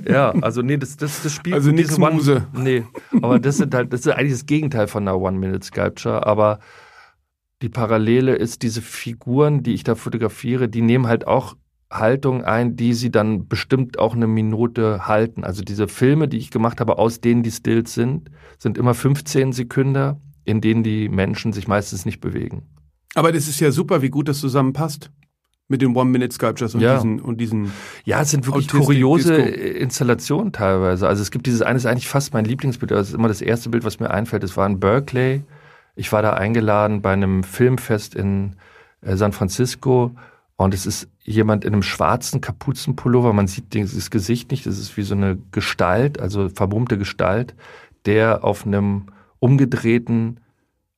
ja, also nee, das, das, das Spiel.
Also nichts Muse.
Nee, aber das sind halt, das ist eigentlich das Gegenteil von einer One-Minute-Sculpture, aber die Parallele ist, diese Figuren, die ich da fotografiere, die nehmen halt auch Haltung ein, die sie dann bestimmt auch eine Minute halten. Also diese Filme, die ich gemacht habe, aus denen die Stills sind, sind immer 15 Sekunden in denen die Menschen sich meistens nicht bewegen.
Aber das ist ja super, wie gut das zusammenpasst mit den One-Minute-Sculptures und,
Ja.
diesen, und diesen.
Ja, es sind wirklich kuriose
Disco.
Installationen teilweise. Also es gibt dieses eine, ist eigentlich fast mein Lieblingsbild, das ist immer das erste Bild, was mir einfällt. Es war in Berkeley. Ich war da eingeladen bei einem Filmfest in äh, San Francisco und es ist jemand in einem schwarzen Kapuzenpullover. Man sieht dieses Gesicht nicht. Das ist wie so eine Gestalt, also vermummte Gestalt, der auf einem umgedrehten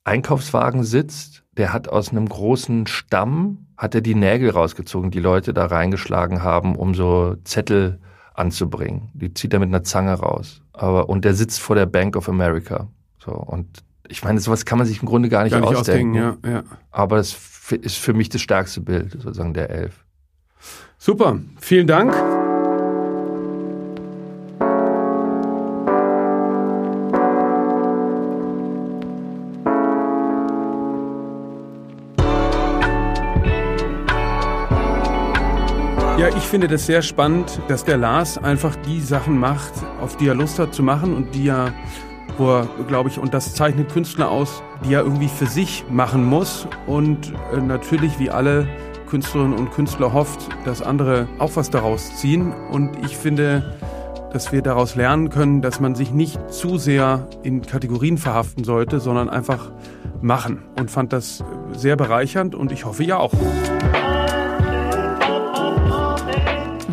Einkaufswagen sitzt. Der hat aus einem großen Stamm, hat er die Nägel rausgezogen, die Leute da reingeschlagen haben, um so Zettel anzubringen. Die zieht er mit einer Zange raus. Aber, und der sitzt vor der Bank of America. So, und ich meine, sowas kann man sich im Grunde gar nicht,
Gar nicht
ausdenken.
ausdenken, ja, ja.
Aber es ist für mich das stärkste Bild, sozusagen der Elf.
Super, vielen Dank. Ich finde das sehr spannend, dass der Lars einfach die Sachen macht, auf die er Lust hat zu machen und die er, wo er, glaube ich, und das zeichnet Künstler aus, die er irgendwie für sich machen muss und äh, natürlich wie alle Künstlerinnen und Künstler hofft, dass andere auch was daraus ziehen. Und ich finde, dass wir daraus lernen können, dass man sich nicht zu sehr in Kategorien verhaften sollte, sondern einfach machen. Und fand das sehr bereichernd und ich hoffe ja auch.